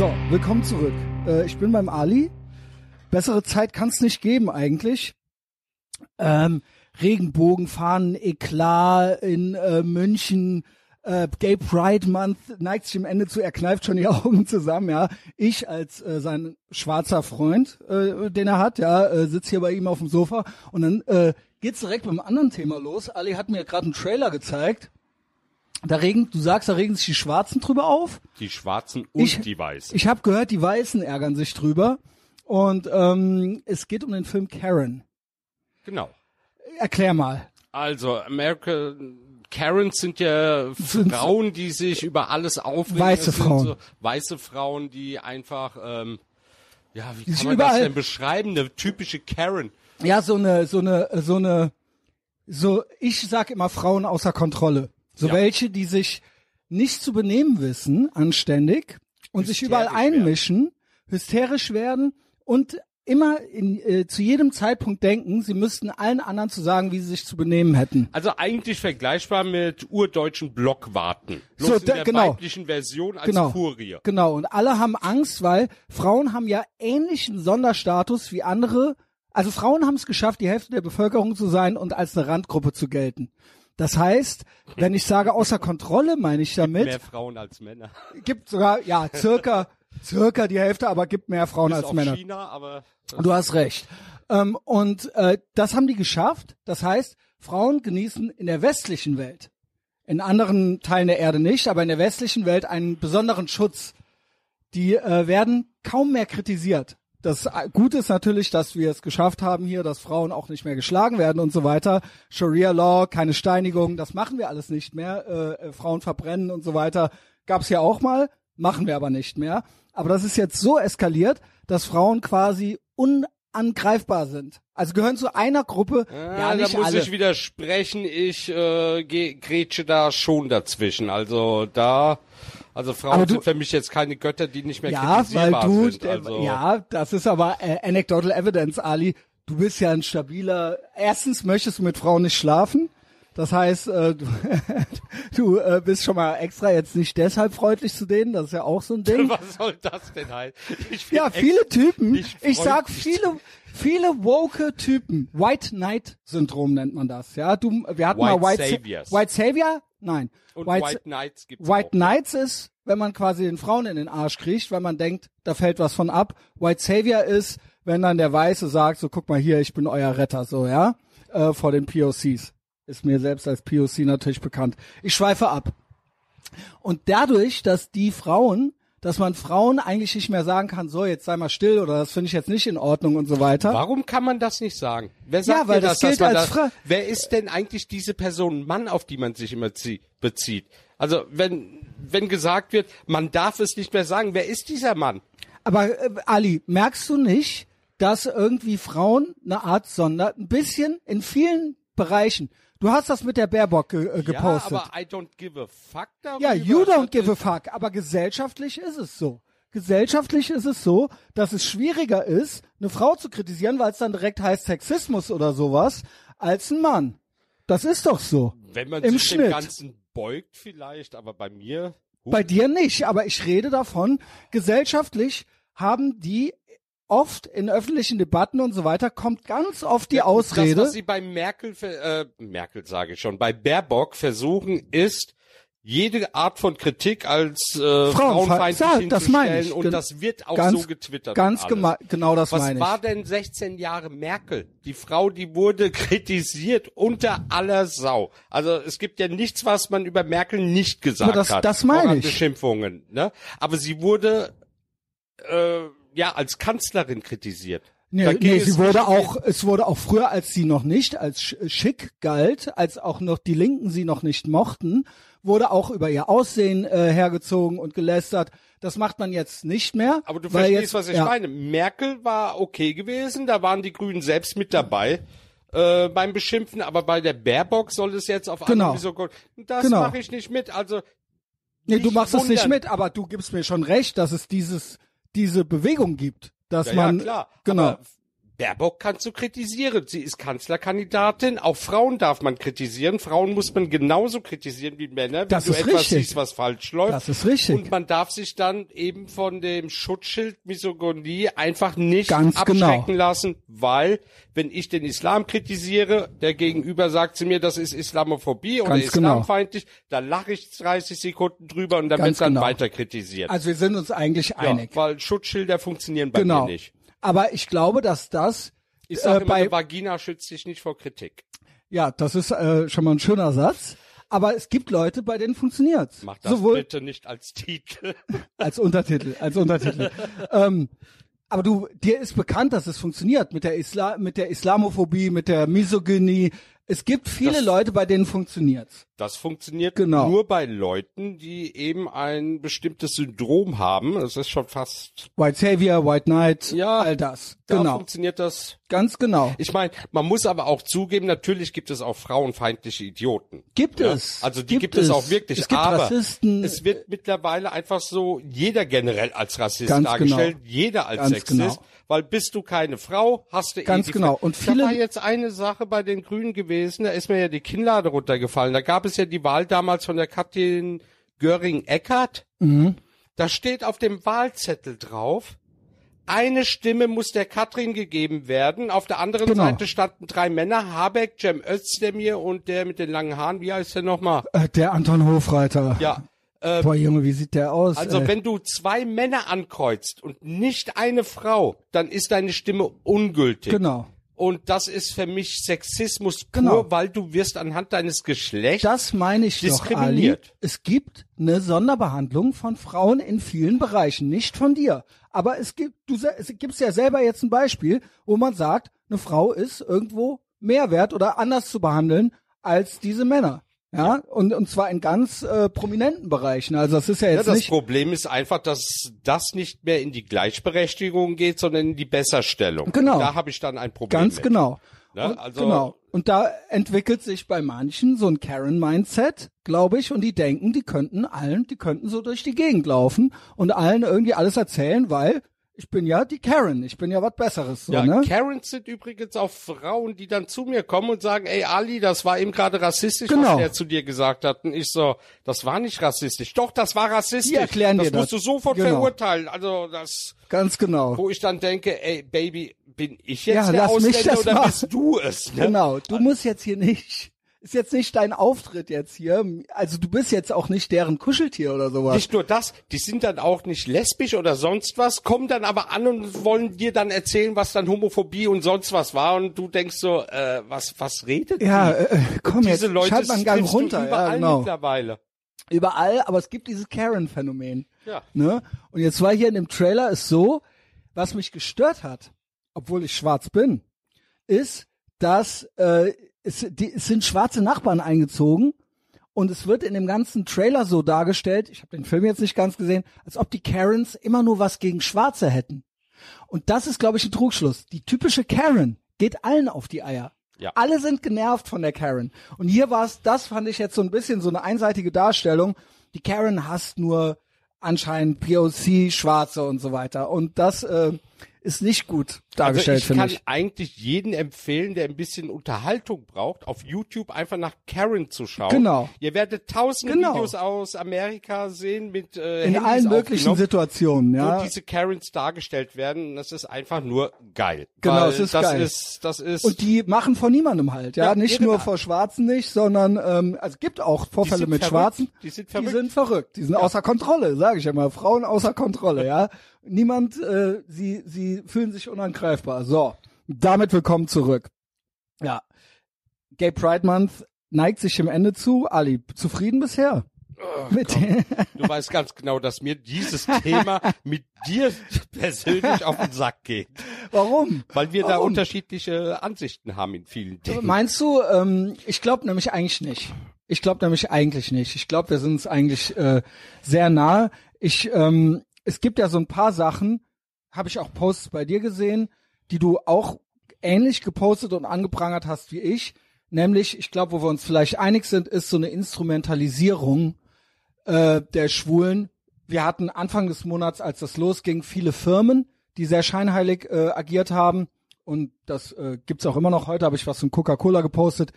So, willkommen zurück. Äh, ich bin beim Ali. Bessere Zeit kann es nicht geben eigentlich. Ähm, Regenbogenfahnen, Eklat in äh, München, äh, Gay Pride Month neigt sich am Ende zu, er kneift schon die Augen zusammen, ja. Ich als äh, sein schwarzer Freund, äh, den er hat, ja, äh, sitze hier bei ihm auf dem Sofa und dann äh, geht's direkt beim anderen Thema los. Ali hat mir gerade einen Trailer gezeigt. Da regen, du sagst, da regen sich die Schwarzen drüber auf. Die Schwarzen und Ich- die Weißen. Ich habe gehört, die Weißen ärgern sich drüber. Und ähm, es geht um den Film Karen. genau. Erklär mal. Also, America, Karens sind ja Sind- Frauen, die sich über alles aufregen. Weiße Das Frauen. So weiße Frauen, die einfach, ähm, ja, wie sich kann man das überall- denn beschreiben? Eine typische Karen. Ja, so eine, so eine, so eine, so, ich sag immer Frauen außer Kontrolle. So Ja. welche, die sich nicht zu benehmen wissen, anständig, und sich überall Hysterisch werden. einmischen, hysterisch werden und immer in, äh, zu jedem Zeitpunkt denken, sie müssten allen anderen zu sagen, wie sie sich zu benehmen hätten. Also eigentlich vergleichbar mit urdeutschen Blockwarten. Bloß So, in der genau. weiblichen Version als Genau. Kurier. Genau, und alle haben Angst, weil Frauen haben ja ähnlichen Sonderstatus wie andere. Also Frauen haben es geschafft, die Hälfte der Bevölkerung zu sein und als eine Randgruppe zu gelten. Das heißt, wenn ich sage außer Kontrolle, meine ich damit, Mehr Frauen als Männer. gibt sogar, ja, circa, circa die Hälfte, aber gibt mehr Frauen Bis als Männer. China, aber Du hast recht. Ähm, und äh, das haben die geschafft. Das heißt, Frauen genießen in der westlichen Welt, in anderen Teilen der Erde nicht, aber in der westlichen Welt einen besonderen Schutz. Die äh, werden kaum mehr kritisiert. Das Gute ist natürlich, dass wir es geschafft haben hier, dass Frauen auch nicht mehr geschlagen werden und so weiter. Sharia Law, keine Steinigung, das machen wir alles nicht mehr. Äh, äh, Frauen verbrennen und so weiter. Gab's ja auch mal, machen wir aber nicht mehr. Aber das ist jetzt so eskaliert, dass Frauen quasi unangreifbar sind. Also gehören zu einer Gruppe, ja, Ja, nicht da muss alle. ich widersprechen. Ich äh, grätsche da schon dazwischen. Also da, also Frauen du- sind für mich jetzt keine Götter, die nicht mehr ja, weil du, sind. Also, ja, das ist aber äh, anecdotal evidence, Ali. Du bist ja ein stabiler. Erstens möchtest du mit Frauen nicht schlafen. Das heißt, äh, du, du äh, bist schon mal extra jetzt nicht deshalb freundlich zu denen. Das ist ja auch so ein Ding. Was soll das denn halt? Find Ja, viele Typen. Ich sag viele, viele woke Typen. White Knight Syndrom nennt man das. Ja, du, wir hatten White mal White Saviors. White Savior? Nein. Und White, White, Knights gibt's White auch. Knights ist, wenn man quasi den Frauen in den Arsch kriecht, weil man denkt, da fällt was von ab. White Savior ist, wenn dann der Weiße sagt, so guck mal hier, ich bin euer Retter, so, ja, äh, vor den POCs. Ist mir selbst als POC natürlich bekannt. Ich schweife ab. Und dadurch, dass die Frauen, dass man Frauen eigentlich nicht mehr sagen kann, so, jetzt sei mal still oder das finde ich jetzt nicht in Ordnung und so weiter. Warum kann man das nicht sagen? Wer sagt weil dir das das, gilt als das, Fra- Wer ist denn eigentlich diese Person, Mann, auf die man sich immer zie- bezieht? Also wenn wenn gesagt wird, man darf es nicht mehr sagen, wer ist dieser Mann? Aber äh, Ali, merkst du nicht, dass irgendwie Frauen eine Art Sonder, ein bisschen in vielen Bereichen. Du hast das mit der Baerbock ge äh, gepostet. Ja, aber I don't give a fuck darüber. Ja, you don't give a fuck. Aber gesellschaftlich ist es so. Gesellschaftlich ist es so, dass es schwieriger ist, eine Frau zu kritisieren, weil es dann direkt heißt Sexismus oder sowas, als ein Mann. Das ist doch so. Wenn man Im sich Schnitt. dem Ganzen beugt vielleicht, aber bei mir... Huh, Bei dir nicht, aber ich rede davon, gesellschaftlich haben die oft in öffentlichen Debatten und so weiter, kommt ganz oft die Ausrede. Das, was sie bei Merkel, äh, Merkel sage ich schon, bei Baerbock versuchen, ist, jede Art von Kritik als äh, frauenfeindlich Ja, das meine hinzustellen ich. und Gen- das wird auch ganz- so getwittert. Ganz genau das Was meine ich. war denn 16 Jahre Merkel? Die Frau, die wurde kritisiert unter aller Sau. Also es gibt ja nichts, was man über Merkel nicht gesagt das- hat. das meine ich. Beschimpfungen. Ne? Aber sie wurde äh, ja als Kanzlerin kritisiert. Nee, nee es sie wurde auch, es wurde auch früher, als sie noch nicht als sch- schick galt, als auch noch die Linken sie noch nicht mochten, wurde auch über ihr Aussehen äh, hergezogen und gelästert. Das macht man jetzt nicht mehr. Aber du verstehst, jetzt, was ich ja, meine. Merkel war okay gewesen, da waren die Grünen selbst mit dabei äh, beim Beschimpfen, aber bei der Baerbock soll es jetzt auf Genau. einmal so gut. Das Genau. mache ich nicht mit. Also Nee, du machst es nicht wundern. mit, aber du gibst mir schon recht, dass es dieses, diese Bewegung gibt, dass ja, man, ja klar. genau. Aber Baerbock kannst du kritisieren. Sie ist Kanzlerkandidatin. Auch Frauen darf man kritisieren. Frauen muss man genauso kritisieren wie Männer, wenn Das du etwas richtig. siehst, was falsch läuft. Das ist richtig. Und man darf sich dann eben von dem Schutzschild Misogynie einfach nicht Ganz abschrecken genau. lassen, weil wenn ich den Islam kritisiere, der Gegenüber sagt zu mir, das ist Islamophobie oder Ganz genau. islamfeindlich, da lache ich 30 Sekunden drüber und dann wird dann genau. weiter kritisiert. Also wir sind uns eigentlich ja, einig. weil Schutzschilder funktionieren bei Genau. mir nicht. Aber ich glaube, dass das Ich sage äh, immer, bei Vagina schützt dich nicht vor Kritik. ja, das ist äh, schon mal ein schöner Satz. Aber es gibt Leute, bei denen funktioniert's. Mach das Sowohl bitte nicht als Titel. als Untertitel, als Untertitel. ähm, aber du, dir ist bekannt, dass es funktioniert mit der Isla mit der Islamophobie, mit der Misogynie. Es gibt viele Das- Leute, bei denen funktioniert's. Das funktioniert Genau. nur bei Leuten, die eben ein bestimmtes Syndrom haben. Das ist schon fast, White Savior, White Knight, Ja, all das. da Genau, funktioniert das. ganz genau. Ich meine, man muss aber auch zugeben, natürlich gibt es auch frauenfeindliche Idioten. Gibt Ja, es. Also die gibt, es auch wirklich. Es gibt aber Rassisten. es wird mittlerweile einfach so jeder generell als Rassist Ganz dargestellt, genau. jeder als Ganz Sexist, genau. weil bist du keine Frau, hast du Ganz eh genau. Und viele- da war jetzt eine Sache bei den Grünen gewesen, da ist mir ja die Kinnlade runtergefallen. Da gab es ja die Wahl damals von der Katrin Göring-Eckardt. Mhm. Da steht auf dem Wahlzettel drauf, eine Stimme muss der Katrin gegeben werden. Auf der anderen Genau. Seite standen drei Männer, Habeck, Cem Özdemir und der mit den langen Haaren, wie heißt der nochmal? äh, der Anton Hofreiter. Ja, äh, Boah, Junge, wie sieht der aus? also ey? wenn du zwei Männer ankreuzt und nicht eine Frau, dann ist deine Stimme ungültig. Genau. Und das ist für mich Sexismus pur, Genau. weil du wirst anhand deines Geschlechts Das meine ich doch, Ali. diskriminiert. Es gibt eine Sonderbehandlung von Frauen in vielen Bereichen, nicht von dir. Aber es gibt, du es gibst ja selber jetzt ein Beispiel, wo man sagt, eine Frau ist irgendwo mehr wert oder anders zu behandeln als diese Männer. Ja, und, und zwar in ganz äh, prominenten Bereichen. Also das ist ja Ja, jetzt das nicht. Problem ist einfach, dass das nicht mehr in die Gleichberechtigung geht, sondern in die Besserstellung. Genau. Und Da habe ich dann ein Problem. Ganz mit. genau. Ne? Und, Also- genau. Und da entwickelt sich bei manchen so ein Karen-Mindset, glaube ich, und die denken, die könnten allen, die könnten so durch die Gegend laufen und allen irgendwie alles erzählen, weil ich bin ja die Karen, ich bin ja was Besseres, so, Ja, ne? Karens sind übrigens auch Frauen, die dann zu mir kommen und sagen, ey Ali, das war eben gerade rassistisch, Genau. was der zu dir gesagt hat. Und ich so, das war nicht rassistisch. Doch, das war rassistisch. Die erklären das dir musst das. du sofort Genau. verurteilen. Also das, Ganz genau. wo ich dann denke, ey Baby, bin ich jetzt Ja, der Ausländer oder machen. bist du es? Ne? Genau, du musst jetzt hier nicht, ist jetzt nicht dein Auftritt jetzt hier, also du bist jetzt auch nicht deren Kuscheltier oder sowas. Nicht nur das, die sind dann auch nicht lesbisch oder sonst was, kommen dann aber an und wollen dir dann erzählen, was dann Homophobie und sonst was war und du denkst so, äh, was was redet ja, die? äh, komm jetzt, Diese Leute schalt mal einen Gang runter, ja, überall genau. mittlerweile. Überall, aber es gibt dieses Karen-Phänomen. Ja. Ne? Und jetzt war hier in dem Trailer ist so, was mich gestört hat, obwohl ich schwarz bin, ist, dass äh, es, die, es sind schwarze Nachbarn eingezogen und es wird in dem ganzen Trailer so dargestellt, ich habe den Film jetzt nicht ganz gesehen, als ob die Karens immer nur was gegen Schwarze hätten. Und das ist, glaube ich, ein Trugschluss. Die typische Karen geht allen auf die Eier. Ja. Alle sind genervt von der Karen. Und hier war es, das fand ich jetzt so ein bisschen so eine einseitige Darstellung. Die Karen hasst nur anscheinend POC, Schwarze und so weiter. Und das äh, ist nicht gut Also dargestellt, ich finde kann ich. eigentlich jeden empfehlen, der ein bisschen Unterhaltung braucht, auf YouTube einfach nach Karen zu schauen. Genau. Ihr werdet tausende Genau. Videos aus Amerika sehen mit äh, In Handys allen möglichen Situationen, ja. wo diese Karens dargestellt werden. Das ist einfach nur geil. Genau, es ist das geil. Ist, das ist Und die machen vor niemandem halt, ja. Ja, nicht nur Art. vor Schwarzen nicht, sondern ähm, also es gibt auch Vorfälle mit verrückt. Schwarzen. Die sind Die verrückt. sind verrückt. Die sind außer Kontrolle, sage ich immer. Frauen außer Kontrolle, ja. Niemand, äh, sie, sie fühlen sich unangreifbar. So, damit willkommen zurück. Ja, Gay Pride Month neigt sich dem Ende zu. Ali, zufrieden bisher? Oh Du weißt ganz genau, dass mir dieses Thema mit dir persönlich auf den Sack geht. Warum? Weil wir da Warum? unterschiedliche Ansichten haben in vielen Dingen. Meinst du, ähm, ich glaube nämlich eigentlich nicht. Ich glaube nämlich eigentlich nicht. Ich glaube, wir sind uns eigentlich äh, sehr nahe. Ich, ähm, es gibt ja so ein paar Sachen, habe ich auch Posts bei dir gesehen, die du auch ähnlich gepostet und angeprangert hast wie ich. Nämlich, ich glaube, wo wir uns vielleicht einig sind, ist so eine Instrumentalisierung äh, der Schwulen. Wir hatten Anfang des Monats, als das losging, viele Firmen, die sehr scheinheilig äh, agiert haben und das äh, gibt's auch immer noch heute, habe ich was von Coca-Cola gepostet.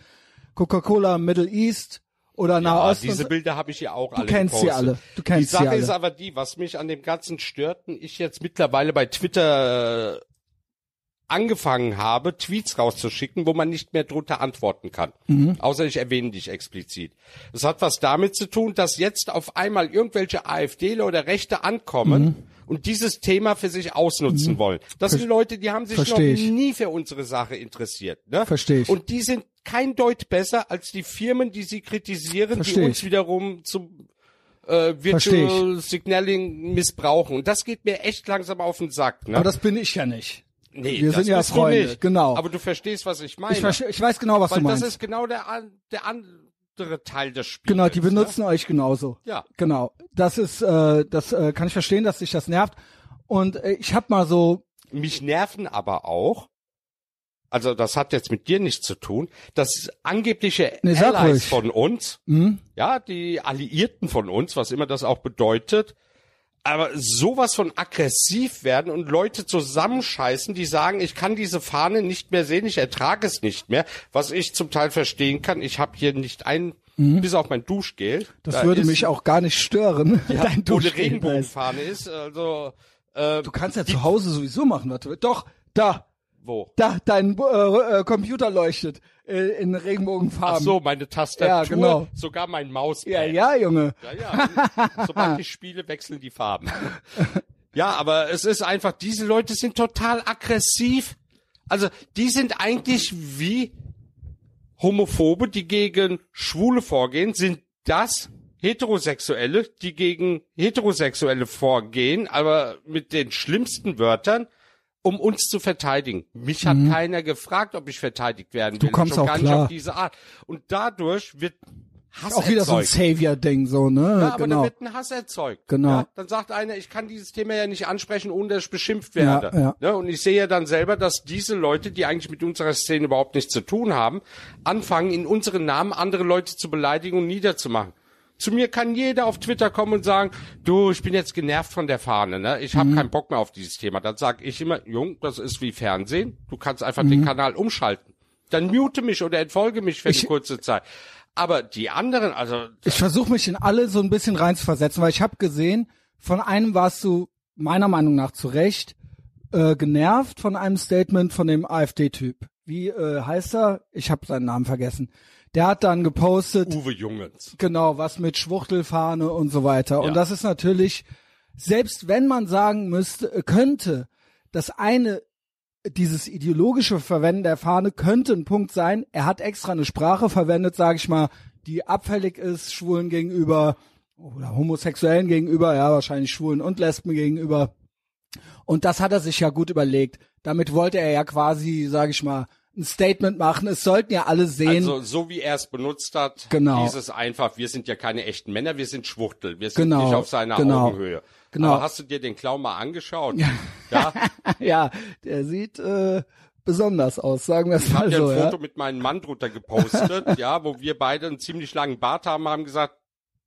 Coca-Cola Middle East oder Ja, Nahosten. diese Bilder habe ich ja auch alle kennst sie alle. Du kennst die sie Sache alle. ist aber die, was mich an dem Ganzen stört, ich jetzt mittlerweile bei Twitter äh, angefangen habe, Tweets rauszuschicken, wo man nicht mehr drunter antworten kann. Mhm. Außer ich erwähne dich explizit. Das hat was damit zu tun, dass jetzt auf einmal irgendwelche AfDler oder Rechte ankommen Mhm. und dieses Thema für sich ausnutzen wollen. Das sind Leute, die haben sich noch Versteh ich. nie für unsere Sache interessiert. Ne? Versteh ich. Und die sind kein Deut besser als die Firmen, die sie kritisieren, Versteh die uns ich. wiederum zum äh, Virtual Signaling missbrauchen. Und das geht mir echt langsam auf den Sack. Ne? aber das bin ich ja nicht. Nee, wir das sind ja Freunde, genau. Aber du verstehst, was ich meine. Ich, ich weiß genau, was Weil du das meinst. ist genau der, der andere Teil des Spiels. Genau, die ne? benutzen euch genauso. Ja. Genau. Das ist, äh, das äh, kann ich verstehen, dass sich das nervt. Und äh, ich habe mal so, Mich nerven aber auch, also das hat jetzt mit dir nichts zu tun, dass angebliche Nee, Allies ruhig. von uns, hm, ja, die Alliierten von uns, was immer das auch bedeutet, aber sowas von aggressiv werden und Leute zusammenscheißen, die sagen, ich kann diese Fahne nicht mehr sehen, ich ertrage es nicht mehr, was ich zum Teil verstehen kann. Ich habe hier nicht ein, bis auf mein Duschgel. Mhm. das Da würde ist, mich auch gar nicht stören. ja, Dein wo eine Duschgel. Regenbogenfahne ist. Also äh, Du kannst ja zu Hause sowieso machen, was du willst. Doch, da, wo? da, dein äh, äh, Computer leuchtet äh, in Ach Regenbogenfarben. so, meine Tastatur, Ja, genau. sogar mein Mauspad. Ja, ja, Junge. Ja, ja. Sobald ich spiele, wechseln die Farben. Ja, aber es ist einfach, diese Leute sind total aggressiv. Also, die sind eigentlich wie Homophobe, die gegen Schwule vorgehen, sind das Heterosexuelle, die gegen Heterosexuelle vorgehen, aber mit den schlimmsten Wörtern, um uns zu verteidigen. Mich hat keiner gefragt, ob ich verteidigt werden will. Mhm. kommst Schon auch gar nicht klar. auf diese Art. Und dadurch wird Hass Auch wieder so ein. Savior-Ding, so, ne? Ja, aber genau. da wird ein Hass erzeugt. Genau. Ja, dann sagt einer, ich kann dieses Thema ja nicht ansprechen, ohne dass ich beschimpft werde. Ja, ja. Ne, und ich sehe ja dann selber, dass diese Leute, die eigentlich mit unserer Szene überhaupt nichts zu tun haben, anfangen, in unseren Namen andere Leute zu beleidigen und niederzumachen. Zu mir kann jeder auf Twitter kommen und sagen, du, ich bin jetzt genervt von der Fahne, ne? Ich Mhm. habe keinen Bock mehr auf dieses Thema. Dann sage ich immer, Jung, das ist wie Fernsehen. Du kannst einfach Mhm. den Kanal umschalten. Dann mute mich oder entfolge mich für Ich- eine kurze Zeit. Aber die anderen, also Ich versuche mich in alle so ein bisschen reinzuversetzen, weil ich habe gesehen, von einem warst du meiner Meinung nach zu Recht äh, genervt von einem Statement von dem AfD-Typ. Wie äh, heißt er? Ich habe seinen Namen vergessen. Der hat dann gepostet, Uwe Jungens. genau, was mit Schwuchtelfahne und so weiter. Ja. Und das ist natürlich, selbst wenn man sagen müsste, könnte, das eine, dieses ideologische Verwenden der Fahne könnte ein Punkt sein. Er hat extra eine Sprache verwendet, sage ich mal, die abfällig ist, Schwulen gegenüber oder Homosexuellen gegenüber, ja, wahrscheinlich Schwulen und Lesben gegenüber. Und das hat er sich ja gut überlegt. Damit wollte er ja quasi, sage ich mal, ein Statement machen. Es sollten ja alle sehen, Also so wie er es benutzt hat, Genau. hieß es einfach, wir sind ja keine echten Männer, wir sind Schwuchtel, wir sind Genau, nicht auf seiner genau, Augenhöhe. genau. Aber hast du dir den Clown mal angeschaut? Ja. ja, der sieht äh, besonders aus, sagen wir es Ich habe mal so. ein Ja. Foto mit meinem Mann drunter gepostet, ja, wo wir beide einen ziemlich langen Bart haben, haben gesagt,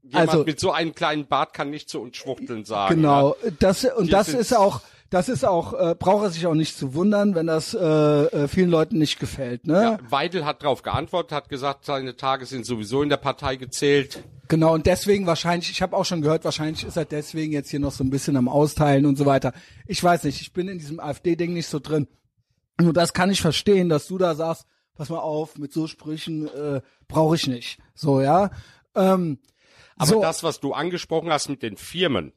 jemand Also- mit so einem kleinen Bart kann nicht zu uns Schwuchteln sagen. Genau, das und Wir das ist auch, das ist auch, äh, braucht er sich auch nicht zu wundern, wenn das äh, äh, vielen Leuten nicht gefällt, ne? Ja, Weidel hat darauf geantwortet, hat gesagt, seine Tage sind sowieso in der Partei gezählt. Genau, und deswegen wahrscheinlich, ich habe auch schon gehört, wahrscheinlich ist er deswegen jetzt hier noch so ein bisschen am Austeilen und so weiter. Ich weiß nicht, ich bin in diesem AfD-Ding nicht so drin. Nur das kann ich verstehen, dass du da sagst, pass mal auf, mit so Sprüchen äh, brauche ich nicht. So, ja. Ähm, Aber so, das, was du angesprochen hast mit den Firmen,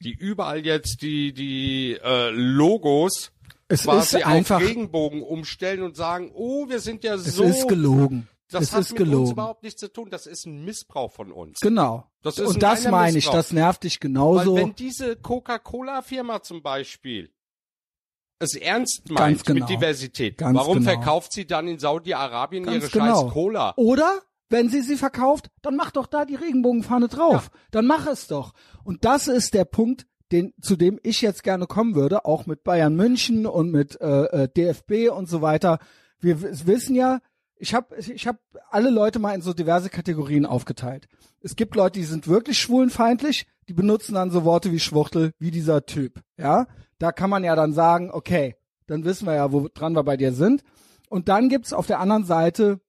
die überall jetzt die, die äh, Logos es quasi ist einfach, auf Regenbogen umstellen und sagen, oh, wir sind ja es so. ist gelogen. das es hat ist mit uns gelogen. überhaupt nichts zu tun. Das ist ein Missbrauch von uns. Genau. Das ist und das meine ich, Missbrauch. das nervt dich Weil genauso. wenn diese Coca-Cola-Firma zum Beispiel es ernst meint genau. mit Diversität, Ganz warum genau. verkauft sie dann in Saudi-Arabien ihre genau. scheiß Cola? Oder wenn sie sie verkauft, dann mach doch da die Regenbogenfahne drauf. Dann mach es doch. Und das ist der Punkt, den, zu dem ich jetzt gerne kommen würde, auch mit Bayern München und mit äh, äh, DFB und so weiter. Wir wissen ja, ich habe ich hab alle Leute mal in so diverse Kategorien aufgeteilt. Es gibt Leute, die sind wirklich schwulenfeindlich, die benutzen dann so Worte wie Schwuchtel, wie dieser Typ. Ja, da kann man ja dann sagen, okay, dann wissen wir ja, wo dran wir bei dir sind. Und dann gibt's auf der anderen Seite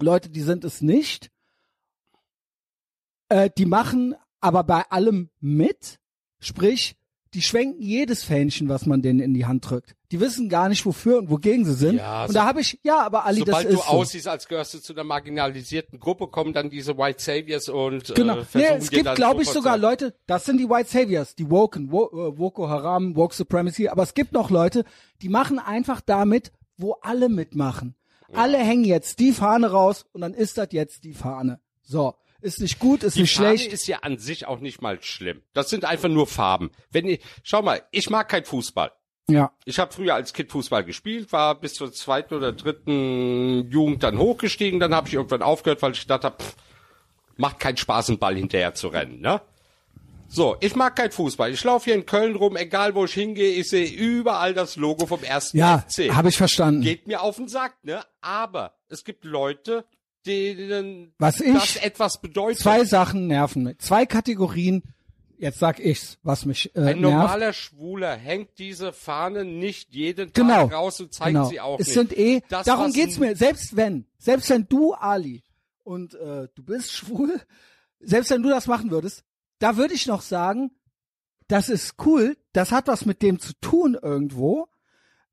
Leute, die sind es nicht. Äh, die machen aber bei allem mit, sprich, die schwenken jedes Fähnchen, was man denen in die Hand drückt. Die wissen gar nicht, wofür und wogegen sie sind. Ja, und so- da habe ich, ja, aber Ali, Sobald das du ist so. aussiehst, als gehörst du zu einer marginalisierten Gruppe, kommen dann diese White Saviors und Genau. äh, Nee, versuchen es dir gibt, glaube ich, sogar Leute, das sind die White Saviors, die Woken, Wo, äh, Woko Haram, Woke Supremacy, aber es gibt noch Leute, die machen einfach damit, wo alle mitmachen. Alle hängen jetzt die Fahne raus und dann ist das jetzt die Fahne. So. Ist nicht gut, ist Die nicht Fahne schlecht. ist ja an sich auch nicht mal schlimm. Das sind einfach nur Farben. Wenn ich, schau mal, ich mag kein Fußball. ja. Ich habe früher als Kind Fußball gespielt, war bis zur zweiten oder dritten Jugend dann hochgestiegen, dann habe ich irgendwann aufgehört, weil ich gedacht habe, macht keinen Spaß, einen Ball hinterher zu rennen, ne? So, ich mag kein Fußball. Ich laufe hier in Köln rum, egal wo ich hingehe, ich sehe überall das Logo vom ersten Ja, FC. habe ich verstanden. Geht mir auf den Sack, ne? Aber es gibt Leute, denen Was ich- das etwas bedeutet. Zwei Sachen nerven mich. Zwei Kategorien. Jetzt sag ich's, was mich äh, Ein nervt. normaler Schwuler hängt diese Fahne nicht jeden Tag Genau. raus und zeigt genau. sie auch es nicht. sind eh, Das, darum geht's mir. Selbst wenn, selbst wenn du, Ali, und äh, du bist schwul, selbst wenn du das machen würdest, da würde ich noch sagen, das ist cool, das hat was mit dem zu tun irgendwo.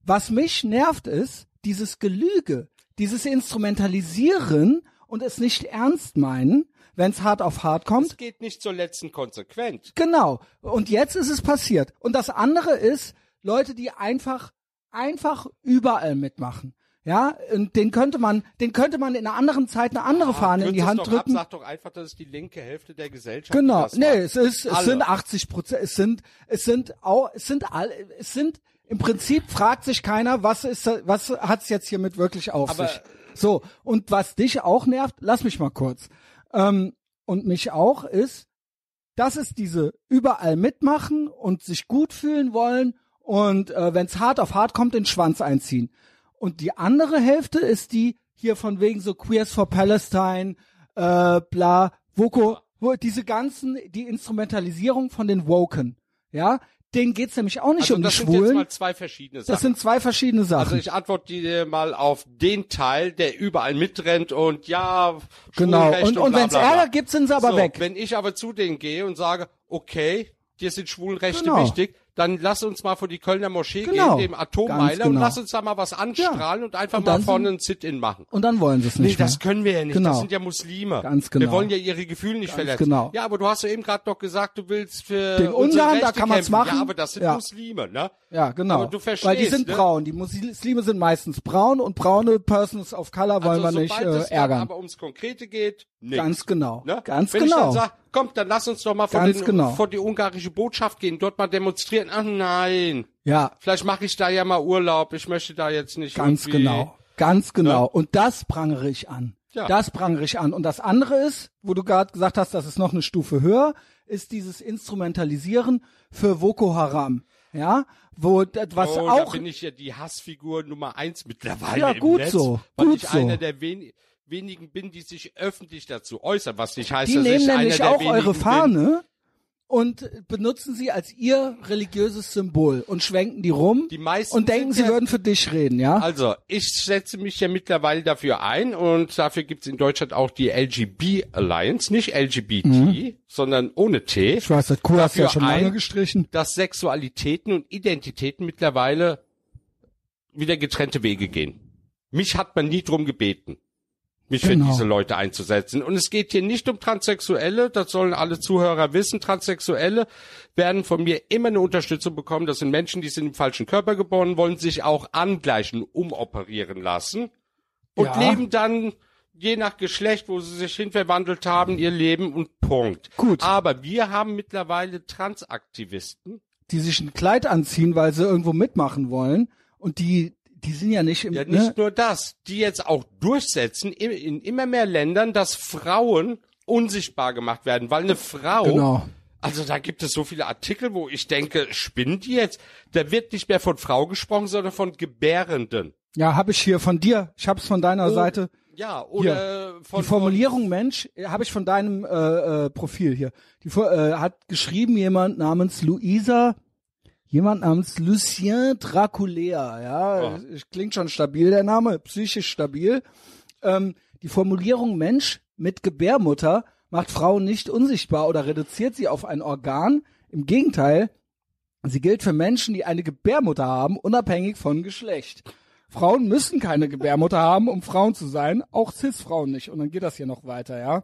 Was mich nervt ist, dieses Gelüge, dieses Instrumentalisieren und es nicht ernst meinen, wenn es hart auf hart kommt. Es geht nicht zur letzten Konsequenz. Genau. Und jetzt ist es passiert. Und das andere ist, Leute, die einfach, einfach überall mitmachen. Ja, und den könnte man, den könnte man in einer anderen Zeit eine andere Fahne in die es Hand doch drücken. Ab, sag doch einfach, das ist die linke Hälfte der Gesellschaft. Genau. Nee, macht. es ist, es Alle. sind 80 Prozent, es sind, es sind auch, es sind alle, es sind, im Prinzip fragt sich keiner, was ist, was hat's jetzt hiermit wirklich auf Aber- sich? So. Und was dich auch nervt, lass mich mal kurz. Ähm, und mich auch ist, das ist diese überall mitmachen und sich gut fühlen wollen und äh, wenn es hart auf hart kommt, den Schwanz einziehen. Und die andere Hälfte ist die hier von wegen so Queers for Palestine, äh, bla, Woko, wo diese ganzen, die Instrumentalisierung von den Woken, ja, denen geht's nämlich auch nicht Also um die das sind jetzt Schwulen. mal zwei verschiedene Sachen. Das sind zwei verschiedene Sachen. also ich antworte dir mal auf den Teil, der überall mitrennt und ja, genau. Und, und wenn's bla, bla. Ärger gibt, sind sie aber so, weg. Wenn ich aber zu denen gehe und sage, okay, dir sind Schwulenrechte Genau. wichtig, dann lass uns mal vor die Kölner Moschee Genau. gehen, dem Ganz Atommeiler, und genau. lass uns da mal was anstrahlen und einfach Und mal vorne sind- ein Sit-In machen. Und dann wollen sie es Nee, nicht das mehr. können wir ja nicht. Genau. Das sind ja Muslime. Ganz Wir genau. wollen ja ihre Gefühle nicht verletzen. genau. Ja, aber du hast ja eben gerade noch gesagt, du willst für Den Ungarn, da kann man's kämpfen. machen. Ja, aber das sind Ja. Muslime, ne? Ja, genau. Aber du verstehst, Weil die sind ne? braun. Die Muslime sind meistens braun und braune Persons of Color wollen also wir nicht äh, es ärgern. aber ums Konkrete geht, nix. Ganz genau. Ne? Ganz Wenn ich genau. dann sag, kommt, dann lass uns doch mal vor, den, genau. vor die ungarische Botschaft gehen, dort mal demonstrieren. Ach nein, ja, vielleicht mache ich da ja mal Urlaub. Ich möchte da jetzt nicht ganz genau. Ganz genau. Ne? Und das prangere ich an. Ja. Das prangere ich an. Und das andere ist, wo du gerade gesagt hast, das ist noch eine Stufe höher, ist dieses Instrumentalisieren für Boko Haram. Ja, wo was oh, da auch bin ich ja die Hassfigur Nummer eins mittlerweile Ja, im gut Netz, so, weil gut ich so. einer der wen wenigen bin, die sich öffentlich dazu äußern, was nicht heißt, die dass nehmen ich nämlich einer auch eure Fahne und benutzen sie als ihr religiöses Symbol und schwenken die rum Die meisten und denken, sie ja- würden für dich reden, ja? Also, ich setze mich ja mittlerweile dafür ein und dafür gibt's in Deutschland auch die LGB Alliance, nicht LGBT, sondern ohne T, Mhm. ich weiß, das Kuh hast du ja schon lange ein- gestrichen. dass Sexualitäten und Identitäten mittlerweile wieder getrennte Wege gehen. Mich hat man nie drum gebeten, mich Genau. für diese Leute einzusetzen. Und es geht hier nicht um Transsexuelle, das sollen alle Zuhörer wissen. Transsexuelle werden von mir immer eine Unterstützung bekommen. Das sind Menschen, die sind im falschen Körper geboren, wollen sich auch angleichen, umoperieren lassen und Ja. leben dann je nach Geschlecht, wo sie sich hinverwandelt haben, ihr Leben und Punkt. Gut. Aber wir haben mittlerweile Transaktivisten, Die sich ein Kleid anziehen, weil sie irgendwo mitmachen wollen und die, die sind ja nicht im, Ja, nicht ne? nur das, die jetzt auch durchsetzen in, in immer mehr Ländern, dass Frauen unsichtbar gemacht werden, weil eine Frau, Genau. also da gibt es so viele Artikel, wo ich denke, spinnen die jetzt? Da wird nicht mehr von Frau gesprochen, sondern von Gebärenden. Ja, habe ich hier von dir. Ich habe es von deiner Oh, Seite. Ja, oder von die Formulierung Mensch habe ich von deinem äh, äh, Profil hier. Die äh, hat geschrieben jemand namens Luisa jemand namens Lucien Draculea, ja, Oh. klingt schon stabil der Name, psychisch stabil. Ähm, die Formulierung Mensch mit Gebärmutter macht Frauen nicht unsichtbar oder reduziert sie auf ein Organ. Im Gegenteil, sie gilt für Menschen, die eine Gebärmutter haben, unabhängig von Geschlecht. Frauen müssen keine Gebärmutter haben, um Frauen zu sein, auch Cis-Frauen nicht. Und dann geht das hier noch weiter, ja.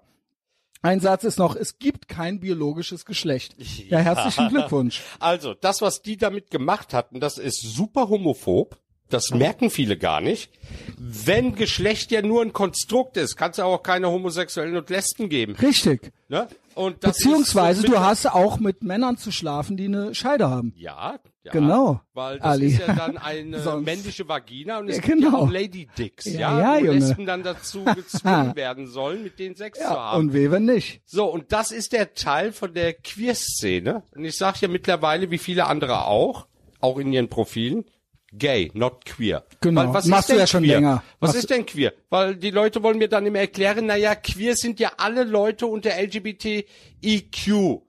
Ein Satz ist noch, es gibt kein biologisches Geschlecht. Ja, herzlichen Glückwunsch. Also, das, was die damit gemacht hatten, das ist super homophob. Das merken viele gar nicht. Wenn Geschlecht ja nur ein Konstrukt ist, kann es ja auch keine Homosexuellen und Lesben geben. Richtig. Ne? Und Beziehungsweise so du hast auch mit Männern zu schlafen, die eine Scheide haben. Ja, ja. Genau, Weil das Ali. ist ja dann eine männliche Vagina und es Ja, gibt ja genau. auch Lady Dicks, Ja, ja, ja, wo. Lesben dann dazu gezwungen werden sollen, mit denen Sex zu Ja, haben. und weh, wenn nicht. So, und das ist der Teil von der Queer-Szene. Und ich sage ja mittlerweile, wie viele andere auch, auch in ihren Profilen, gay, not queer. Genau. Was Machst ist du denn ja schon queer? länger. Was Machst ist denn queer? Weil die Leute wollen mir dann immer erklären, naja, queer sind ja alle Leute unter LGBTIQ.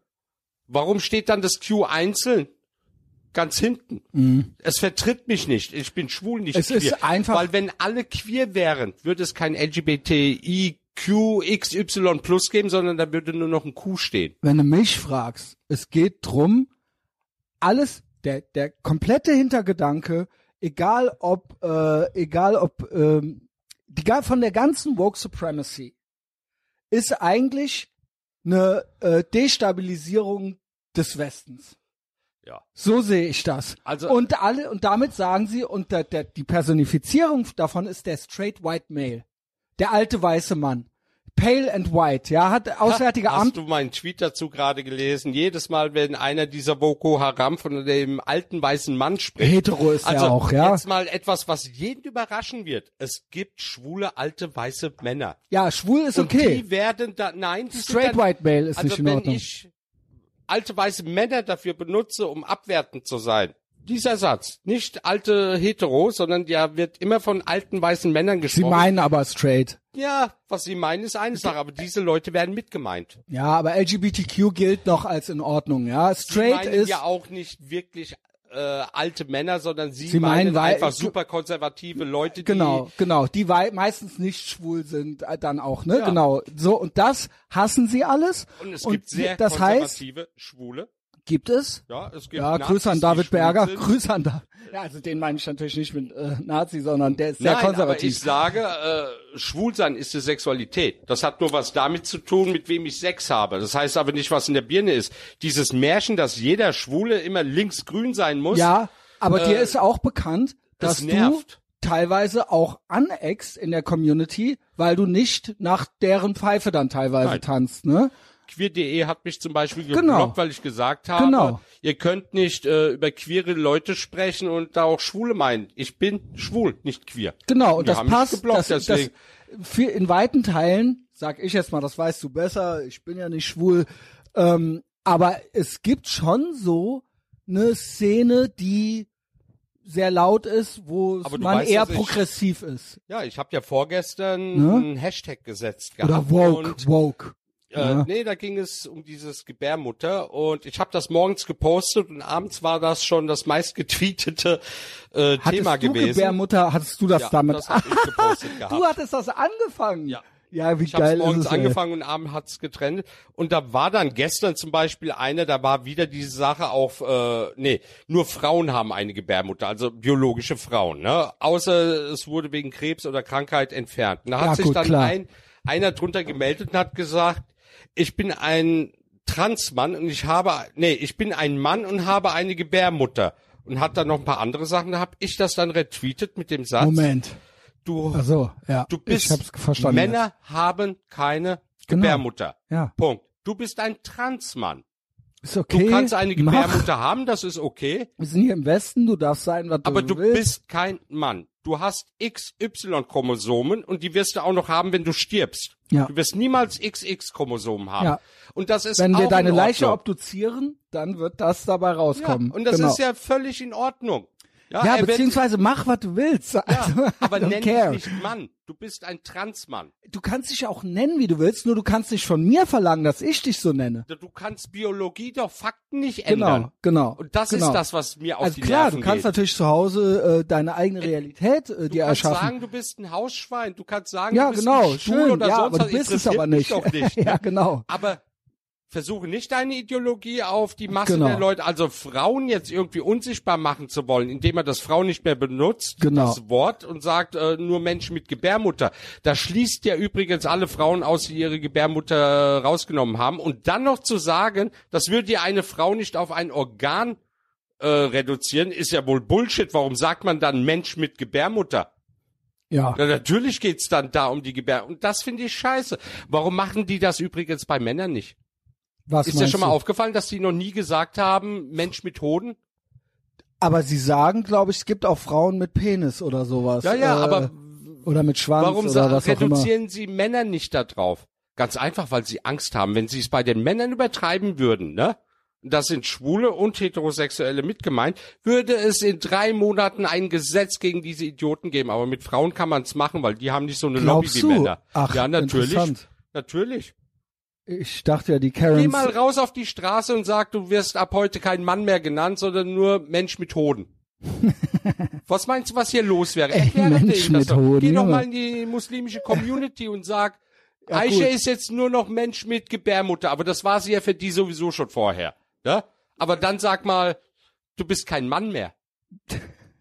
Warum steht dann das Q einzeln? Ganz hinten. Es vertritt mich nicht. Ich bin schwul, nicht Mhm. Es queer. ist einfach- Weil wenn alle queer wären, würde es kein LGBTIQ XY plus geben, sondern da würde nur noch ein Q stehen. Wenn du mich fragst, es geht drum, alles, der, der komplette Hintergedanke, egal ob, äh, egal ob, ähm, die, von der ganzen Woke Supremacy, ist eigentlich eine äh, Destabilisierung des Westens. Ja. So sehe ich das. Also- und alle und damit sagen sie und der, der, die Personifizierung davon ist der straight white male, der alte weiße Mann, pale and white, ja, hat auswärtige Hast Amt. du meinen Tweet dazu gerade gelesen? Jedes Mal, wenn einer dieser Boko Haram von dem alten weißen Mann spricht. Hetero ist also er auch, ja. jetzt mal etwas, was jeden überraschen wird. Es gibt schwule alte weiße Männer. Ja, schwul ist Und okay. die werden da, nein, Straight dann, white male ist also nicht in wenn Ordnung. ich alte weiße Männer dafür benutze, um abwertend zu sein. Dieser Satz, nicht alte Hetero, sondern ja wird immer von alten weißen Männern Sie gesprochen. meinen aber straight. ja, was sie meinen, ist eine Sache, aber diese Leute werden mitgemeint. Ja, aber LGBTQ gilt noch als in Ordnung, ja. Sie Straight meinen ist ja auch nicht wirklich äh, alte Männer, sondern sie, Sie meinen meinen, einfach super konservative Leute, genau, genau, die wei- meistens nicht schwul sind, äh, dann auch, ne? Ja. Genau. So und das hassen sie alles. die und es gibt sehr das heißt, konservative Schwule. Gibt es? Ja, es gibt Ja, Nazis, Grüße an David Berger. Grüße an David. Ja, also den meine ich natürlich nicht mit äh, Nazi, sondern der ist sehr Nein, aber konservativ. ich sage, äh, Schwulsein ist die Sexualität. Das hat nur was damit zu tun, mit wem ich Sex habe. Das heißt aber nicht, was in der Birne ist. Dieses Märchen, dass jeder Schwule immer linksgrün sein muss. ja, aber dir äh, ist auch bekannt, dass das du teilweise auch aneckst in der Community, weil du nicht nach deren Pfeife dann teilweise Nein. tanzt, ne? Queer.de hat mich zum Beispiel geblockt, Genau. weil ich gesagt habe, Genau. ihr könnt nicht äh, über queere Leute sprechen und da auch Schwule meinen. Ich bin schwul, nicht queer. Genau, und Die das passt. geblockt, das, das, deswegen. für in weiten Teilen, sag ich jetzt mal, das weißt du besser, ich bin ja nicht schwul, ähm, aber es gibt schon so eine Szene, die sehr laut ist, wo man weißt, eher ich- progressiv ist. Ja, ich habe ja vorgestern Ne? einen Hashtag gesetzt gehabt. Oder woke, Und, äh, Ja. Nee, da ging es um dieses Gebärmutter und ich habe das morgens gepostet und abends war das schon das meistgetweetete äh, Hattest Thema du gewesen. Gebärmutter, hattest du das Ja, damit? das hab ich gepostet gehabt. du hattest das angefangen. Ja. Ja, wie Ich habe geil morgens ist es, ey. angefangen und abends hat's getrennt. Und da war dann gestern zum Beispiel einer, da war wieder diese Sache auf, äh, nee, nur Frauen haben eine Gebärmutter, also biologische Frauen, ne? Außer es wurde wegen Krebs oder Krankheit entfernt. Und da hat Ja, sich gut, dann klar. ein, einer drunter gemeldet und hat gesagt, ich bin ein Transmann und ich habe, nee, ich bin ein Mann und habe eine Gebärmutter. Und hat dann noch ein paar andere Sachen, da habe ich das dann retweetet mit dem Satz, Moment. du, Ach so, ja. du bist. Männer haben keine Genau. Gebärmutter. Ja, Punkt. Du bist ein Transmann. ist okay. Du kannst eine Mach. Gebärmutter haben, das ist okay, Wir sind hier im Westen, du darfst sein, was aber du du willst. bist kein Mann. Du hast XY-Chromosomen und die wirst du auch noch haben, wenn du stirbst. Ja. Du wirst niemals XX-Chromosomen haben. Ja. Und das ist Wenn wir deine in Leiche obduzieren, dann wird das dabei ja, rauskommen. und das genau. ist ja völlig in Ordnung. Ja, Ja, er wird- beziehungsweise mach, was du willst. Also, Ja, aber nenn care. dich nicht Mann. Du bist ein Transmann. Du kannst dich auch nennen, wie du willst, nur du kannst nicht von mir verlangen, dass ich dich so nenne. Du kannst Biologie doch Fakten nicht Genau, ändern. genau. Und das genau. ist das, was mir auf Also die klar, Nerven du kannst geht. natürlich zu Hause äh, deine eigene Realität äh, Du dir kannst erschaffen. sagen, du bist ein Hausschwein. Du kannst sagen, ja, du bist genau, ein Stuhl schön. oder ja, sonst aber was. du bist es aber nicht. Nicht ja, ne? genau. Aber versuche nicht deine Ideologie auf die Masse Genau. der Leute, also Frauen jetzt irgendwie unsichtbar machen zu wollen, indem man das Frau nicht mehr benutzt, Genau. das Wort, und sagt äh, nur Menschen mit Gebärmutter. Da schließt ja übrigens alle Frauen aus, die ihre Gebärmutter rausgenommen haben. Und dann noch zu sagen, das würde ja eine Frau nicht auf ein Organ äh, reduzieren, ist ja wohl Bullshit. Warum sagt man dann Mensch mit Gebärmutter? Ja. Ja, natürlich geht's dann da um die Gebär. Und das finde ich scheiße. Warum machen die das übrigens bei Männern nicht? Was Ist dir schon mal du? aufgefallen, dass die noch nie gesagt haben, Mensch mit Hoden? Aber sie sagen, glaube ich, es gibt auch Frauen mit Penis oder sowas. Ja, ja, äh, aber oder mit Schwanz warum oder was auch immer. reduzieren sie Männer nicht da drauf? Ganz einfach, weil sie Angst haben. Wenn sie es bei den Männern übertreiben würden, ne? Das sind Schwule und Heterosexuelle mit gemeint, würde es in drei Monaten ein Gesetz gegen diese Idioten geben. Aber mit Frauen kann man es machen, weil die haben nicht so eine Glaubst Lobby wie du? Männer. Ach, ja, natürlich. interessant. Natürlich. Ich dachte ja, die Geh Karens. mal raus auf die Straße und sag, du wirst ab heute kein Mann mehr genannt, sondern nur Mensch mit Hoden. was meinst du, was hier los wäre? Ey, Mensch mit doch. Hoden, Geh doch Junge. mal in die muslimische Community und sag, Ja, Aisha gut. ist jetzt nur noch Mensch mit Gebärmutter, aber das war sie ja für die sowieso schon vorher. Ne? Aber dann sag mal, du bist kein Mann mehr.